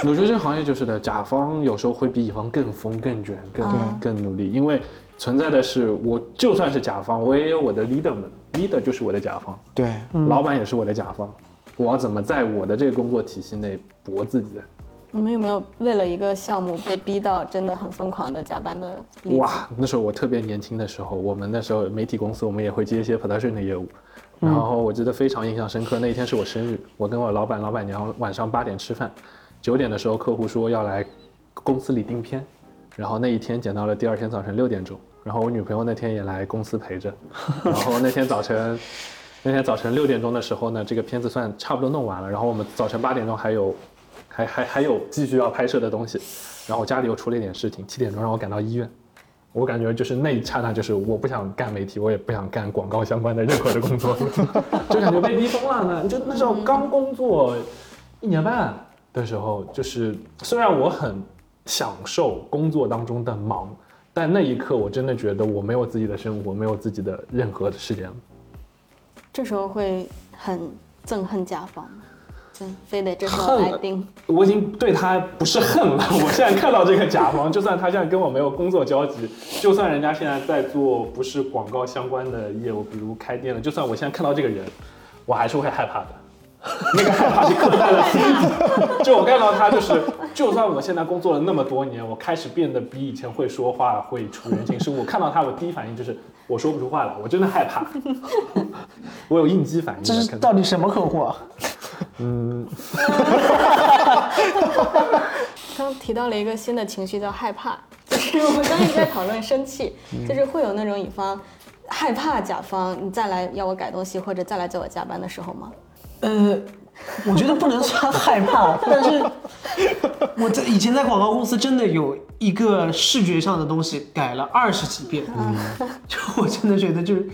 我觉得这个行业就是的，甲方有时候会比乙方更疯、更卷、更更努力，因为存在的是，我就算是甲方，我也有我的 leader 们，leader 就是我的甲方，对，老板也是我的甲方，我要怎么在我的这个工作体系内搏自己？你们有没有为了一个项目被逼到真的很疯狂的加班的？哇，那时候我特别年轻的时候，我们那时候媒体公司，我们也会接一些 production 的业务，然后我记得非常印象深刻，那一天是我生日，我跟我老板、老板娘晚上八点吃饭，九点的时候客户说要来公司里订片，然后那一天剪到了第二天早晨六点钟，然后我女朋友那天也来公司陪着，然后那天早晨。那天早晨六点钟的时候呢，这个片子算差不多弄完了，然后我们早晨八点钟还有，还还还有继续要拍摄的东西，然后我家里又出了一点事情，七点钟让我赶到医院，我感觉就是那一刹那，就是我不想干媒体，我也不想干广告相关的任何的工作，就感觉被逼疯了呢。就那时候刚工作一年半的时候，就是虽然我很享受工作当中的忙，但那一刻我真的觉得我没有自己的生活，没有自己的任何的时间。这时候会很憎恨甲方非得这时候来盯？我已经对他不是恨了。我现在看到这个甲方，就算他现在跟我没有工作交集，就算人家现在在做不是广告相关的业务，比如开店了，就算我现在看到这个人，我还是会害怕的。那个害怕是刻在了心底。就我看到他，就是就算我现在工作了那么多年，我开始变得比以前会说话，会处人情世故。看到他，我第一反应就是我说不出话来，我真的害怕。我有应激反应。这是到底什么客户啊？嗯，刚提到了一个新的情绪叫害怕，就是我们刚一直在讨论生气，就是会有那种乙方害怕甲方你再来要我改东西或者再来叫我加班的时候吗？呃，我觉得不能算害怕，但是我在以前在广告公司真的有一个视觉上的东西改了二十几遍，就我真的觉得就是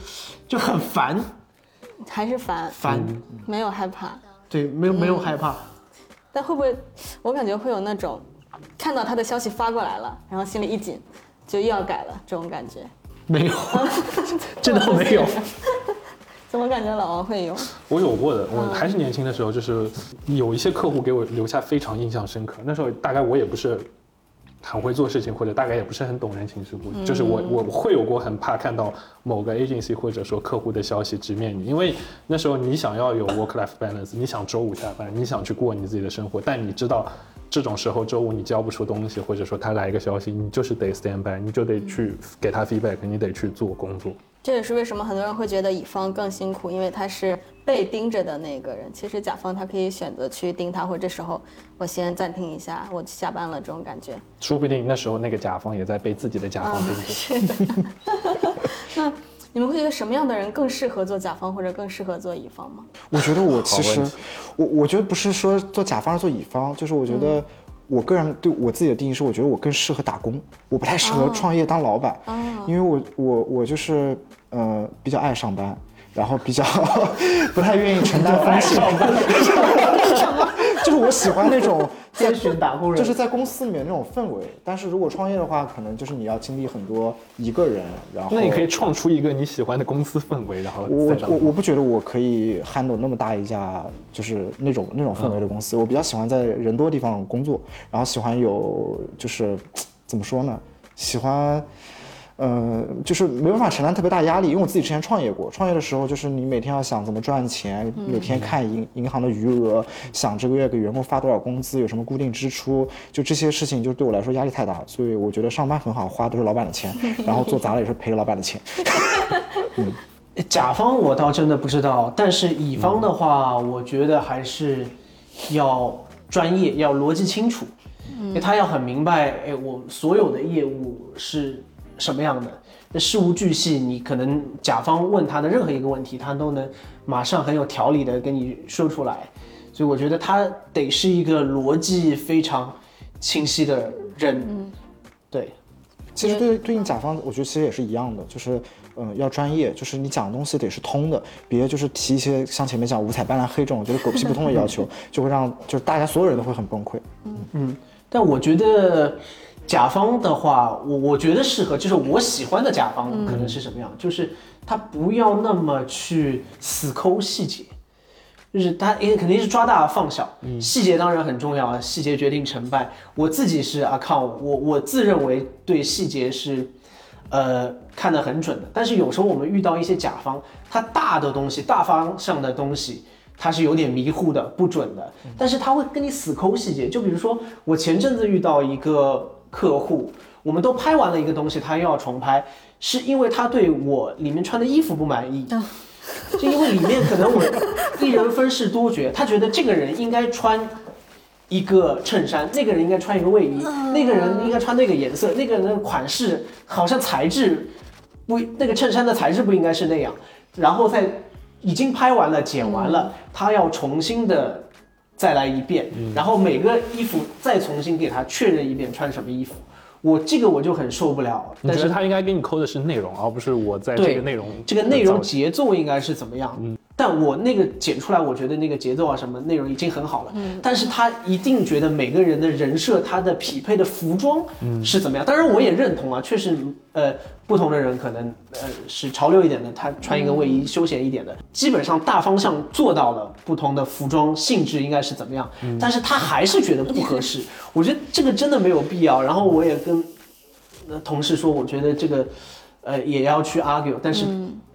就很烦还是烦？烦，没有害怕，对，没有没有害怕，但会不会我感觉会有那种看到他的消息发过来了，然后心里一紧，就又要改了这种感觉？没有，这倒没有。怎么感觉老王会有？我有过的，我还是年轻的时候，就是有一些客户给我留下非常印象深刻。那时候大概我也不是很会做事情，或者大概也不是很懂人情世故，就是我我会有过很怕看到某个 agency 或者说客户的消息直面你，因为那时候你想要有 work life balance，你想周五下班，你想去过你自己的生活，但你知道这种时候周五你交不出东西，或者说他来一个消息，你就是得 stand by，你就得去给他 feedback，你得去做工作。这也是为什么很多人会觉得乙方更辛苦，因为他是被盯着的那个人。其实甲方他可以选择去盯他，或者这时候我先暂停一下，我下班了这种感觉。说不定那时候那个甲方也在被自己的甲方盯着。是的。那你们会觉得什么样的人更适合做甲方，或者更适合做乙方吗？我觉得我其实我我觉得不是说做甲方还是做乙方，就是我觉得我个人对我自己的定义是，我觉得我更适合打工，我不太适合创业当老板，因为我我我就是呃比较爱上班，然后比较 不太愿意承担风险，就是我喜欢那种 天选打工人。就是在公司里面那种氛围，但是如果创业的话，可能就是你要经历很多一个人，然后那你可以创出一个你喜欢的公司氛围，然后我再上我我不觉得我可以 handle 那么大一家就是那种那种氛围的公司，我比较喜欢在人多的地方工作，然后喜欢有就是怎么说呢，喜欢。呃，就是没办法承担特别大压力，因为我自己之前创业过，创业的时候就是你每天要想怎么赚钱，每天看银银行的余额，想这个月给员工发多少工资，有什么固定支出，就这些事情就对我来说压力太大，所以我觉得上班很好，花都是老板的钱，然后做砸了也是赔了老板的钱。甲方我倒真的不知道，但是乙方的话，我觉得还是要专业，要逻辑清楚，因为他要很明白，哎，我所有的业务是什么样的，那事无巨细，你可能甲方问他的任何一个问题，他都能马上很有条理的跟你说出来，所以我觉得他得是一个逻辑非常清晰的人，嗯。对。其实对对应甲方，我觉得其实也是一样的，就是嗯、要专业，就是你讲的东西得是通的，别就是提一些像前面讲五彩斑斓黑这种，我觉得狗屁不通的要求，就会让就是大家所有人都会很崩溃。嗯。但我觉得甲方的话，我我觉得适合，就是我喜欢的甲方可能是什么样，就是他不要那么去死抠细节，就是他因为肯定是抓大放小，细节当然很重要啊，细节决定成败。我自己是阿康，我我自认为对细节是。呃，看得很准的，但是有时候我们遇到一些甲方，他大的东西、大方向的东西，他是有点迷糊的、不准的，但是他会跟你死抠细节。就比如说，我前阵子遇到一个客户，我们都拍完了一个东西，他又要重拍，是因为他对我里面穿的衣服不满意，就因为里面可能我一人分饰多角，他觉得这个人应该穿。一个衬衫，那个人应该穿一个卫衣，那个人应该穿那个颜色，那个人的款式好像材质不，那个衬衫的材质不应该是那样。然后在已经拍完了、剪完了，他要重新的再来一遍，然后每个衣服再重新给他确认一遍穿什么衣服。我这个我就很受不了。但是他应该给你抠的是内容，而不是我在这个内容这个内容节奏应该是怎么样？嗯。但我那个剪出来，我觉得那个节奏啊什么内容已经很好了。嗯，但是他一定觉得每个人的人设，他的匹配的服装是怎么样？当然我也认同啊，确实，呃，不同的人可能呃是潮流一点的，他穿一个卫衣休闲一点的，基本上大方向做到了不同的服装性质应该是怎么样。但是他还是觉得不合适，我觉得这个真的没有必要。然后我也跟同事说，我觉得这个呃也要去 argue，但是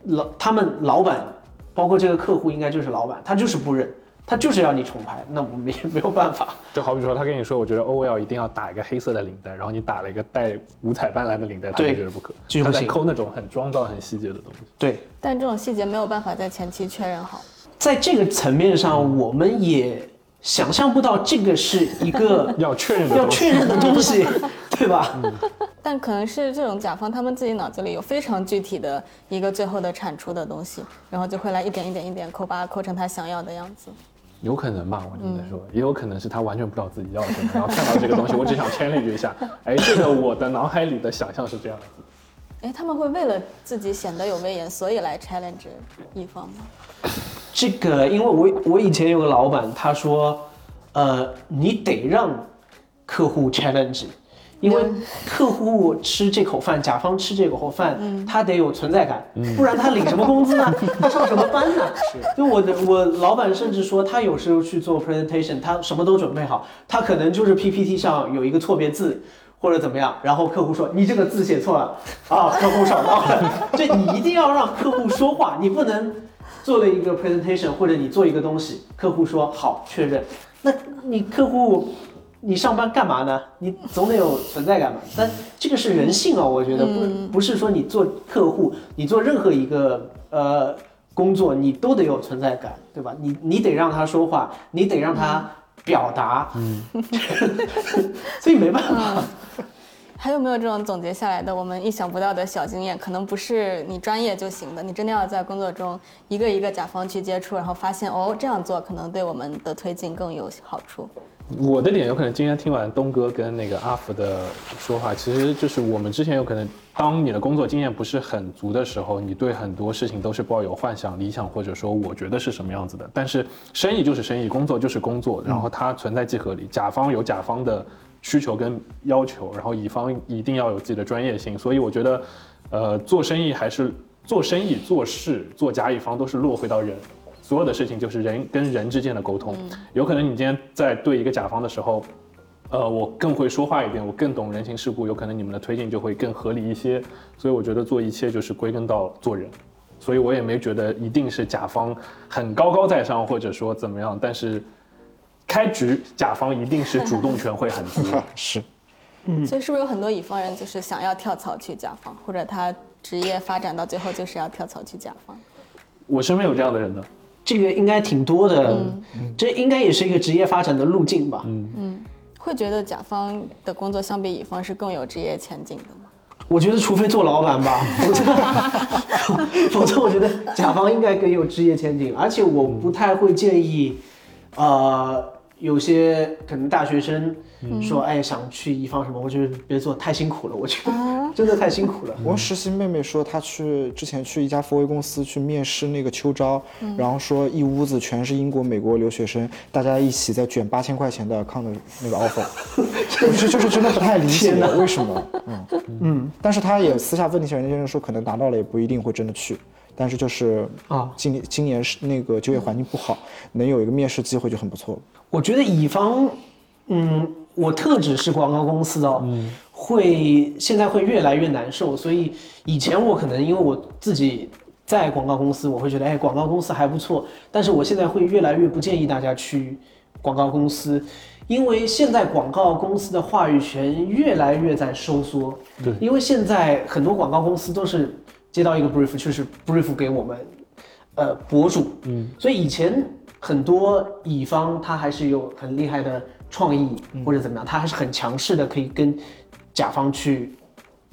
老他们老板。包括这个客户应该就是老板，他就是不认，他就是要你重拍，那我们也 没有办法。就好比说，他跟你说，我觉得 O L 一定要打一个黑色的领带，然后你打了一个带五彩斑斓的领带，他就觉得不可。他在抠那种很妆造、很细节的东西。对，但这种细节没有办法在前期确认好。在这个层面上，我们也想象不到这个是一个要确认要确认的东西，对吧？但可能是这种甲方，他们自己脑子里有非常具体的一个最后的产出的东西，然后就会来一点一点一点抠，把它抠成他想要的样子。有可能吧，我只能说，也有可能是他完全不知道自己要什么，然后看到这个东西，我只想 challenge 一下，哎，这个我的脑海里的想象是这样子。哎，他们会为了自己显得有威严，所以来 challenge 一方吗？这个，因为我我以前有个老板，他说，呃，你得让客户 challenge。因为客户吃这口饭，甲方吃这口饭，他得有存在感，不然他领什么工资呢？他上什么班呢？就我的我老板甚至说，他有时候去做 presentation，他什么都准备好，他可能就是 PPT 上有一个错别字或者怎么样，然后客户说你这个字写错了啊，客户爽到了。就你一定要让客户说话，你不能做了一个 presentation 或者你做一个东西，客户说好确认，那你客户。你上班干嘛呢？你总得有存在感嘛。但这个是人性啊，我觉得不不是说你做客户，你做任何一个呃工作，你都得有存在感，对吧？你你得让他说话，你得让他表达，嗯，所以没办法。还有没有这种总结下来的我们意想不到的小经验？可能不是你专业就行的，你真的要在工作中一个一个甲方去接触，然后发现哦这样做可能对我们的推进更有好处。我的点有可能今天听完东哥跟那个阿福的说话，其实就是我们之前有可能，当你的工作经验不是很足的时候，你对很多事情都是抱有幻想、理想，或者说我觉得是什么样子的。但是生意就是生意，工作就是工作，然后它存在即合理，甲方有甲方的需求跟要求，然后乙方一定要有自己的专业性。所以我觉得，呃，做生意还是做生意、做事、做甲乙方都是落回到人。所有的事情就是人跟人之间的沟通，有可能你今天在对一个甲方的时候，呃，我更会说话一点，我更懂人情世故，有可能你们的推进就会更合理一些。所以我觉得做一切就是归根到做人，所以我也没觉得一定是甲方很高高在上或者说怎么样，但是开局甲方一定是主动权会很足。是，嗯，所以是不是有很多乙方人就是想要跳槽去甲方，或者他职业发展到最后就是要跳槽去甲方？我身边有这样的人的。这个应该挺多的，这应该也是一个职业发展的路径吧。嗯嗯，会觉得甲方的工作相比乙方是更有职业前景的吗？我觉得除非做老板吧，否则 否则我觉得甲方应该更有职业前景。而且我不太会建议，呃，有些可能大学生说，哎，想去乙方什么，我觉得别做，太辛苦了，我觉得 真的太辛苦了。我实习妹妹说，她去之前去一家佛威公司去面试那个秋招，然后说一屋子全是英国、美国留学生，大家一起在卷八千块钱的 con 的那个 offer，就是就是真的不太理解为什么，嗯。嗯，但是她也私下问那些人，那些人说可能拿到了也不一定会真的去，但是就是啊今年今年是那个就业环境不好，能有一个面试机会就很不错了。我觉得乙方，嗯，我特指是广告公司的哦，会现在会越来越难受。所以以前我可能因为我自己在广告公司，我会觉得哎，广告公司还不错。但是我现在会越来越不建议大家去广告公司，因为现在广告公司的话语权越来越在收缩。对因为现在很多广告公司都是接到一个 brief，就是 brief 给我们呃博主，嗯，所以以前很多乙方他还是有很厉害的创意或者怎么样，他还是很强势的，可以跟甲方去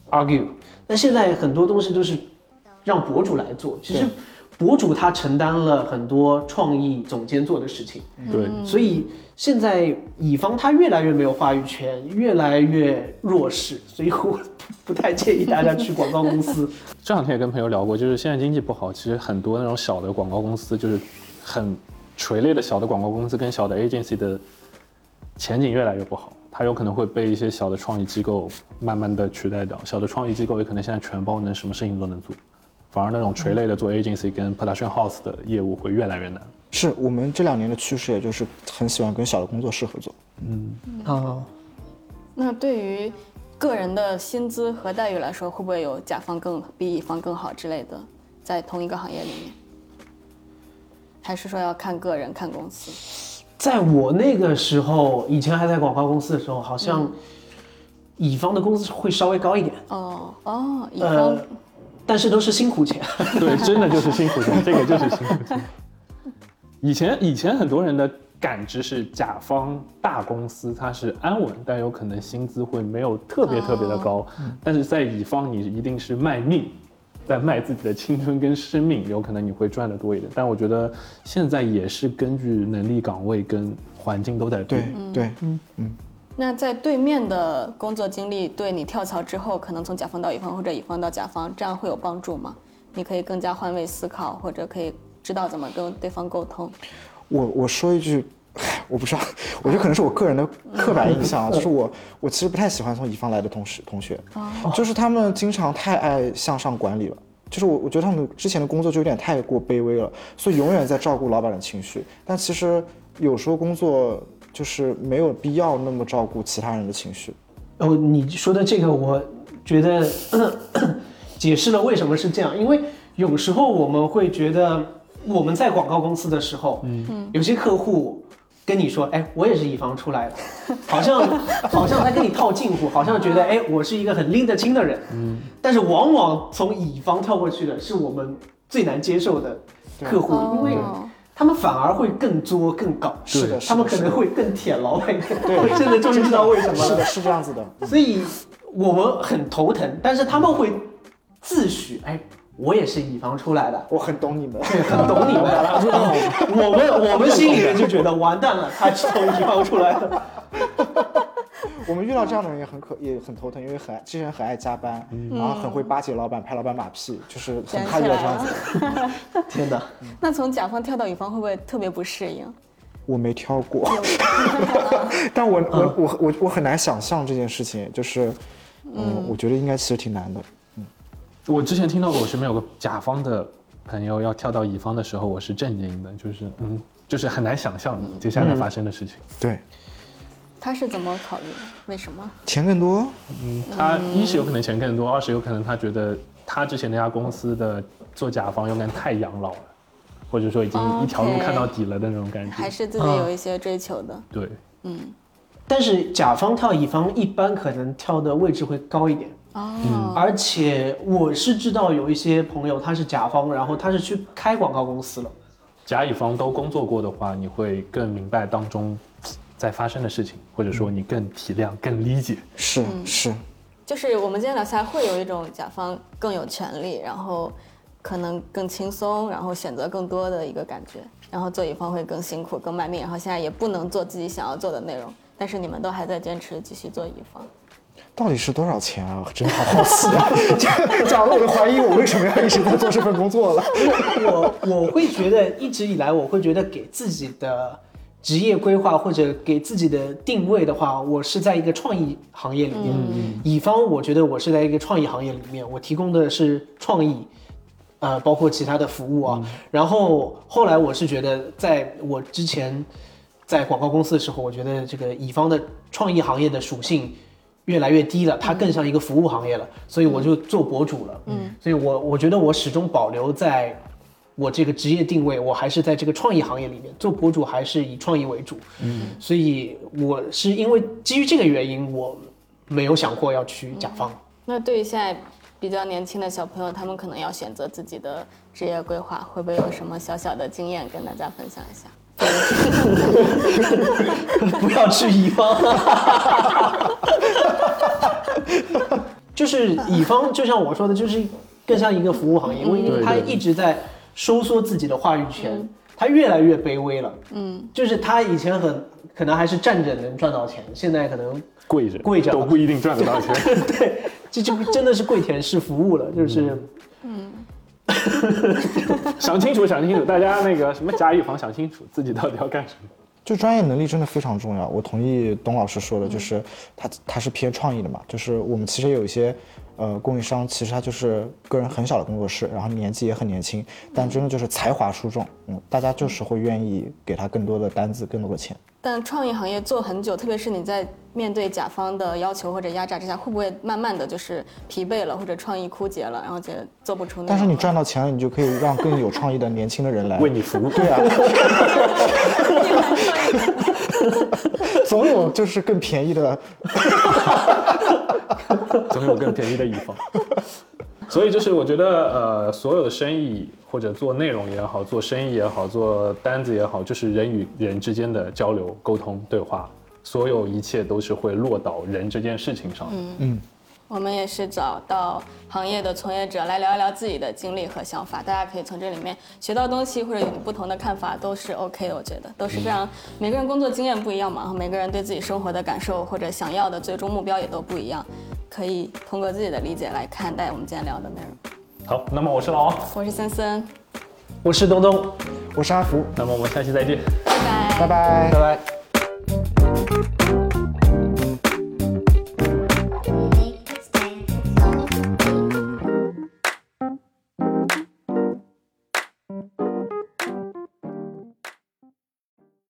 argue。那现在很多东西都是让博主来做，其实博主他承担了很多创意总监做的事情，对，所以现在乙方他越来越没有话语权，越来越弱势，所以我不不太建议大家去广告公司。这两天也跟朋友聊过，就是现在经济不好，其实很多那种小的广告公司，就是很垂类的小的广告公司跟小的 agency 的前景越来越不好，它有可能会被一些小的创意机构慢慢的取代掉。小的创意机构也可能现在全包能什么事情都能做，反而那种垂类的做 agency 跟 production house 的业务会越来越难。是我们这两年的趋势，也就是很喜欢跟小的工作室合作。啊，那对于个人的薪资和待遇来说，会不会有甲方更比乙方更好之类的，在同一个行业里面？还是说要看个人、看公司？在我那个时候，以前还在广告公司的时候，好像乙方的工资会稍微高一点，哦哦，乙方、呃，但是都是辛苦钱。对，真的就是辛苦钱，这个就是辛苦钱。以前以前很多人的感知是甲方大公司它是安稳，但有可能薪资会没有特别特别的高，但是在乙方你一定是卖命。在卖自己的青春跟生命，有可能你会赚的多一点，但我觉得现在也是根据能力岗位跟环境都在对变。对，那在对面的工作经历对你跳槽之后，可能从甲方到乙方或者乙方到甲方，这样会有帮助吗？你可以更加换位思考，或者可以知道怎么跟对方沟通。我我说一句，我不知道，我觉得可能是我个人的刻板印象啊，就是我我其实不太喜欢从乙方来的同事同学，就是他们经常太爱向上管理了。就是我，我觉得他们之前的工作就有点太过卑微了，所以永远在照顾老板的情绪。但其实有时候工作就是没有必要那么照顾其他人的情绪。哦，你说的这个，我觉得 解释了为什么是这样，因为有时候我们会觉得我们在广告公司的时候，嗯，有些客户跟你说，哎，我也是乙方出来的，好像好像在跟你套近乎，好像觉得，哎，我是一个很拎得清的人，嗯，但是往往从乙方跳过去的是我们最难接受的客户，因为哦他们反而会更作更搞，是的，他们可能会更舔老板，对，我真的终于知道为什么了，是的，是这样子的。所以我们很头疼，但是他们会自诩，哎，我也是乙方出来的，我很懂你们。对，很懂你们。我们我们心里面就觉得 完蛋了，他是从乙方出来的。我们遇到这样的人也很可也很头疼，因为很爱这些人很爱加班，然后很会巴结老板、拍老板马屁，就是很怕遇到这样子的。天哪！那从甲方跳到乙方会不会特别不适应？我没跳过，但我我我我我很难想象这件事情，就是，嗯，我觉得应该其实挺难的。嗯我之前听到过，我身边有个甲方的朋友要跳到乙方的时候，我是震惊的，就是嗯，就是很难想象接下来发生的事情。对，他是怎么考虑的？为什么？钱更多，嗯，他一是有可能钱更多，二是有可能他觉得他之前那家公司的做甲方有点太养老了，或者说已经一条路看到底了的那种感觉。还是自己有一些追求的？对，嗯但是甲方跳乙方一般可能跳的位置会高一点，哦，而且我是知道有一些朋友他是甲方，然后他是去开广告公司了。甲乙方都工作过的话，你会更明白当中在发生的事情，或者说你更体谅、更理解。是嗯是，就是我们今天聊下来，会有一种甲方更有权利，然后可能更轻松，然后选择更多的一个感觉。然后做乙方会更辛苦、更卖命，然后现在也不能做自己想要做的内容，但是你们都还在坚持继续做乙方。到底是多少钱啊？真好好奇啊！讲了我都怀疑我为什么要一直在做这份工作了。我我会觉得一直以来，我会觉得给自己的职业规划或者给自己的定位的话，我是在一个创意行业里面。乙方，我觉得我是在一个创意行业里面，我提供的是创意，呃，包括其他的服务啊。然后后来我是觉得，在我之前在广告公司的时候，我觉得这个乙方的创意行业的属性。越来越低了，它更像一个服务行业了，所以我就做博主了。嗯，所以我我觉得我始终保留在我这个职业定位，我还是在这个创意行业里面做博主，还是以创意为主。嗯，所以我是因为基于这个原因，我没有想过要去甲方。那对于现在比较年轻的小朋友，他们可能要选择自己的职业规划，会不会有什么小小的经验跟大家分享一下？不要去乙方，就是乙方，就像我说的，就是更像一个服务行业，因为他一直在收缩自己的话语权，他越来越卑微了。嗯，就是他以前很可能还是站着能赚到钱，现在可能跪着跪着都不一定赚得到钱。对，这就 真的是跪舔式服务了，就是嗯。想清楚，想清楚，大家那个什么甲乙方想清楚，自己到底要干什么。就专业能力真的非常重要，我同意董老师说的，就是他他是偏创意的嘛，就是我们其实有一些呃供应商，其实他就是个人很小的工作室，然后年纪也很年轻，但真的就是才华出众，嗯，大家就是会愿意给他更多的单子，更多的钱。但创意行业做很久，特别是你在面对甲方的要求或者压榨之下，会不会慢慢的就是疲惫了，或者创意枯竭了，然后觉得做不出那？但是你赚到钱了，你就可以让更有创意的年轻的人来为你服务。对啊，总有就是更便宜的，总有更便宜的乙方。所以就是我觉得，呃，所有的生意或者做内容也好，做生意也好，做单子也好，就是人与人之间的交流、沟通、对话，所有一切都是会落到人这件事情上。嗯嗯。我们也是找到行业的从业者来聊一聊自己的经历和想法，大家可以从这里面学到东西，或者有不同的看法都是 OK 的。我觉得都是非常，每个人工作经验不一样嘛，每个人对自己生活的感受或者想要的最终目标也都不一样，可以通过自己的理解来看待我们今天聊的内容。好，那么我是老王，我是森森，我是东东，我是阿福，那么我们下期再见，拜拜，拜拜，拜拜。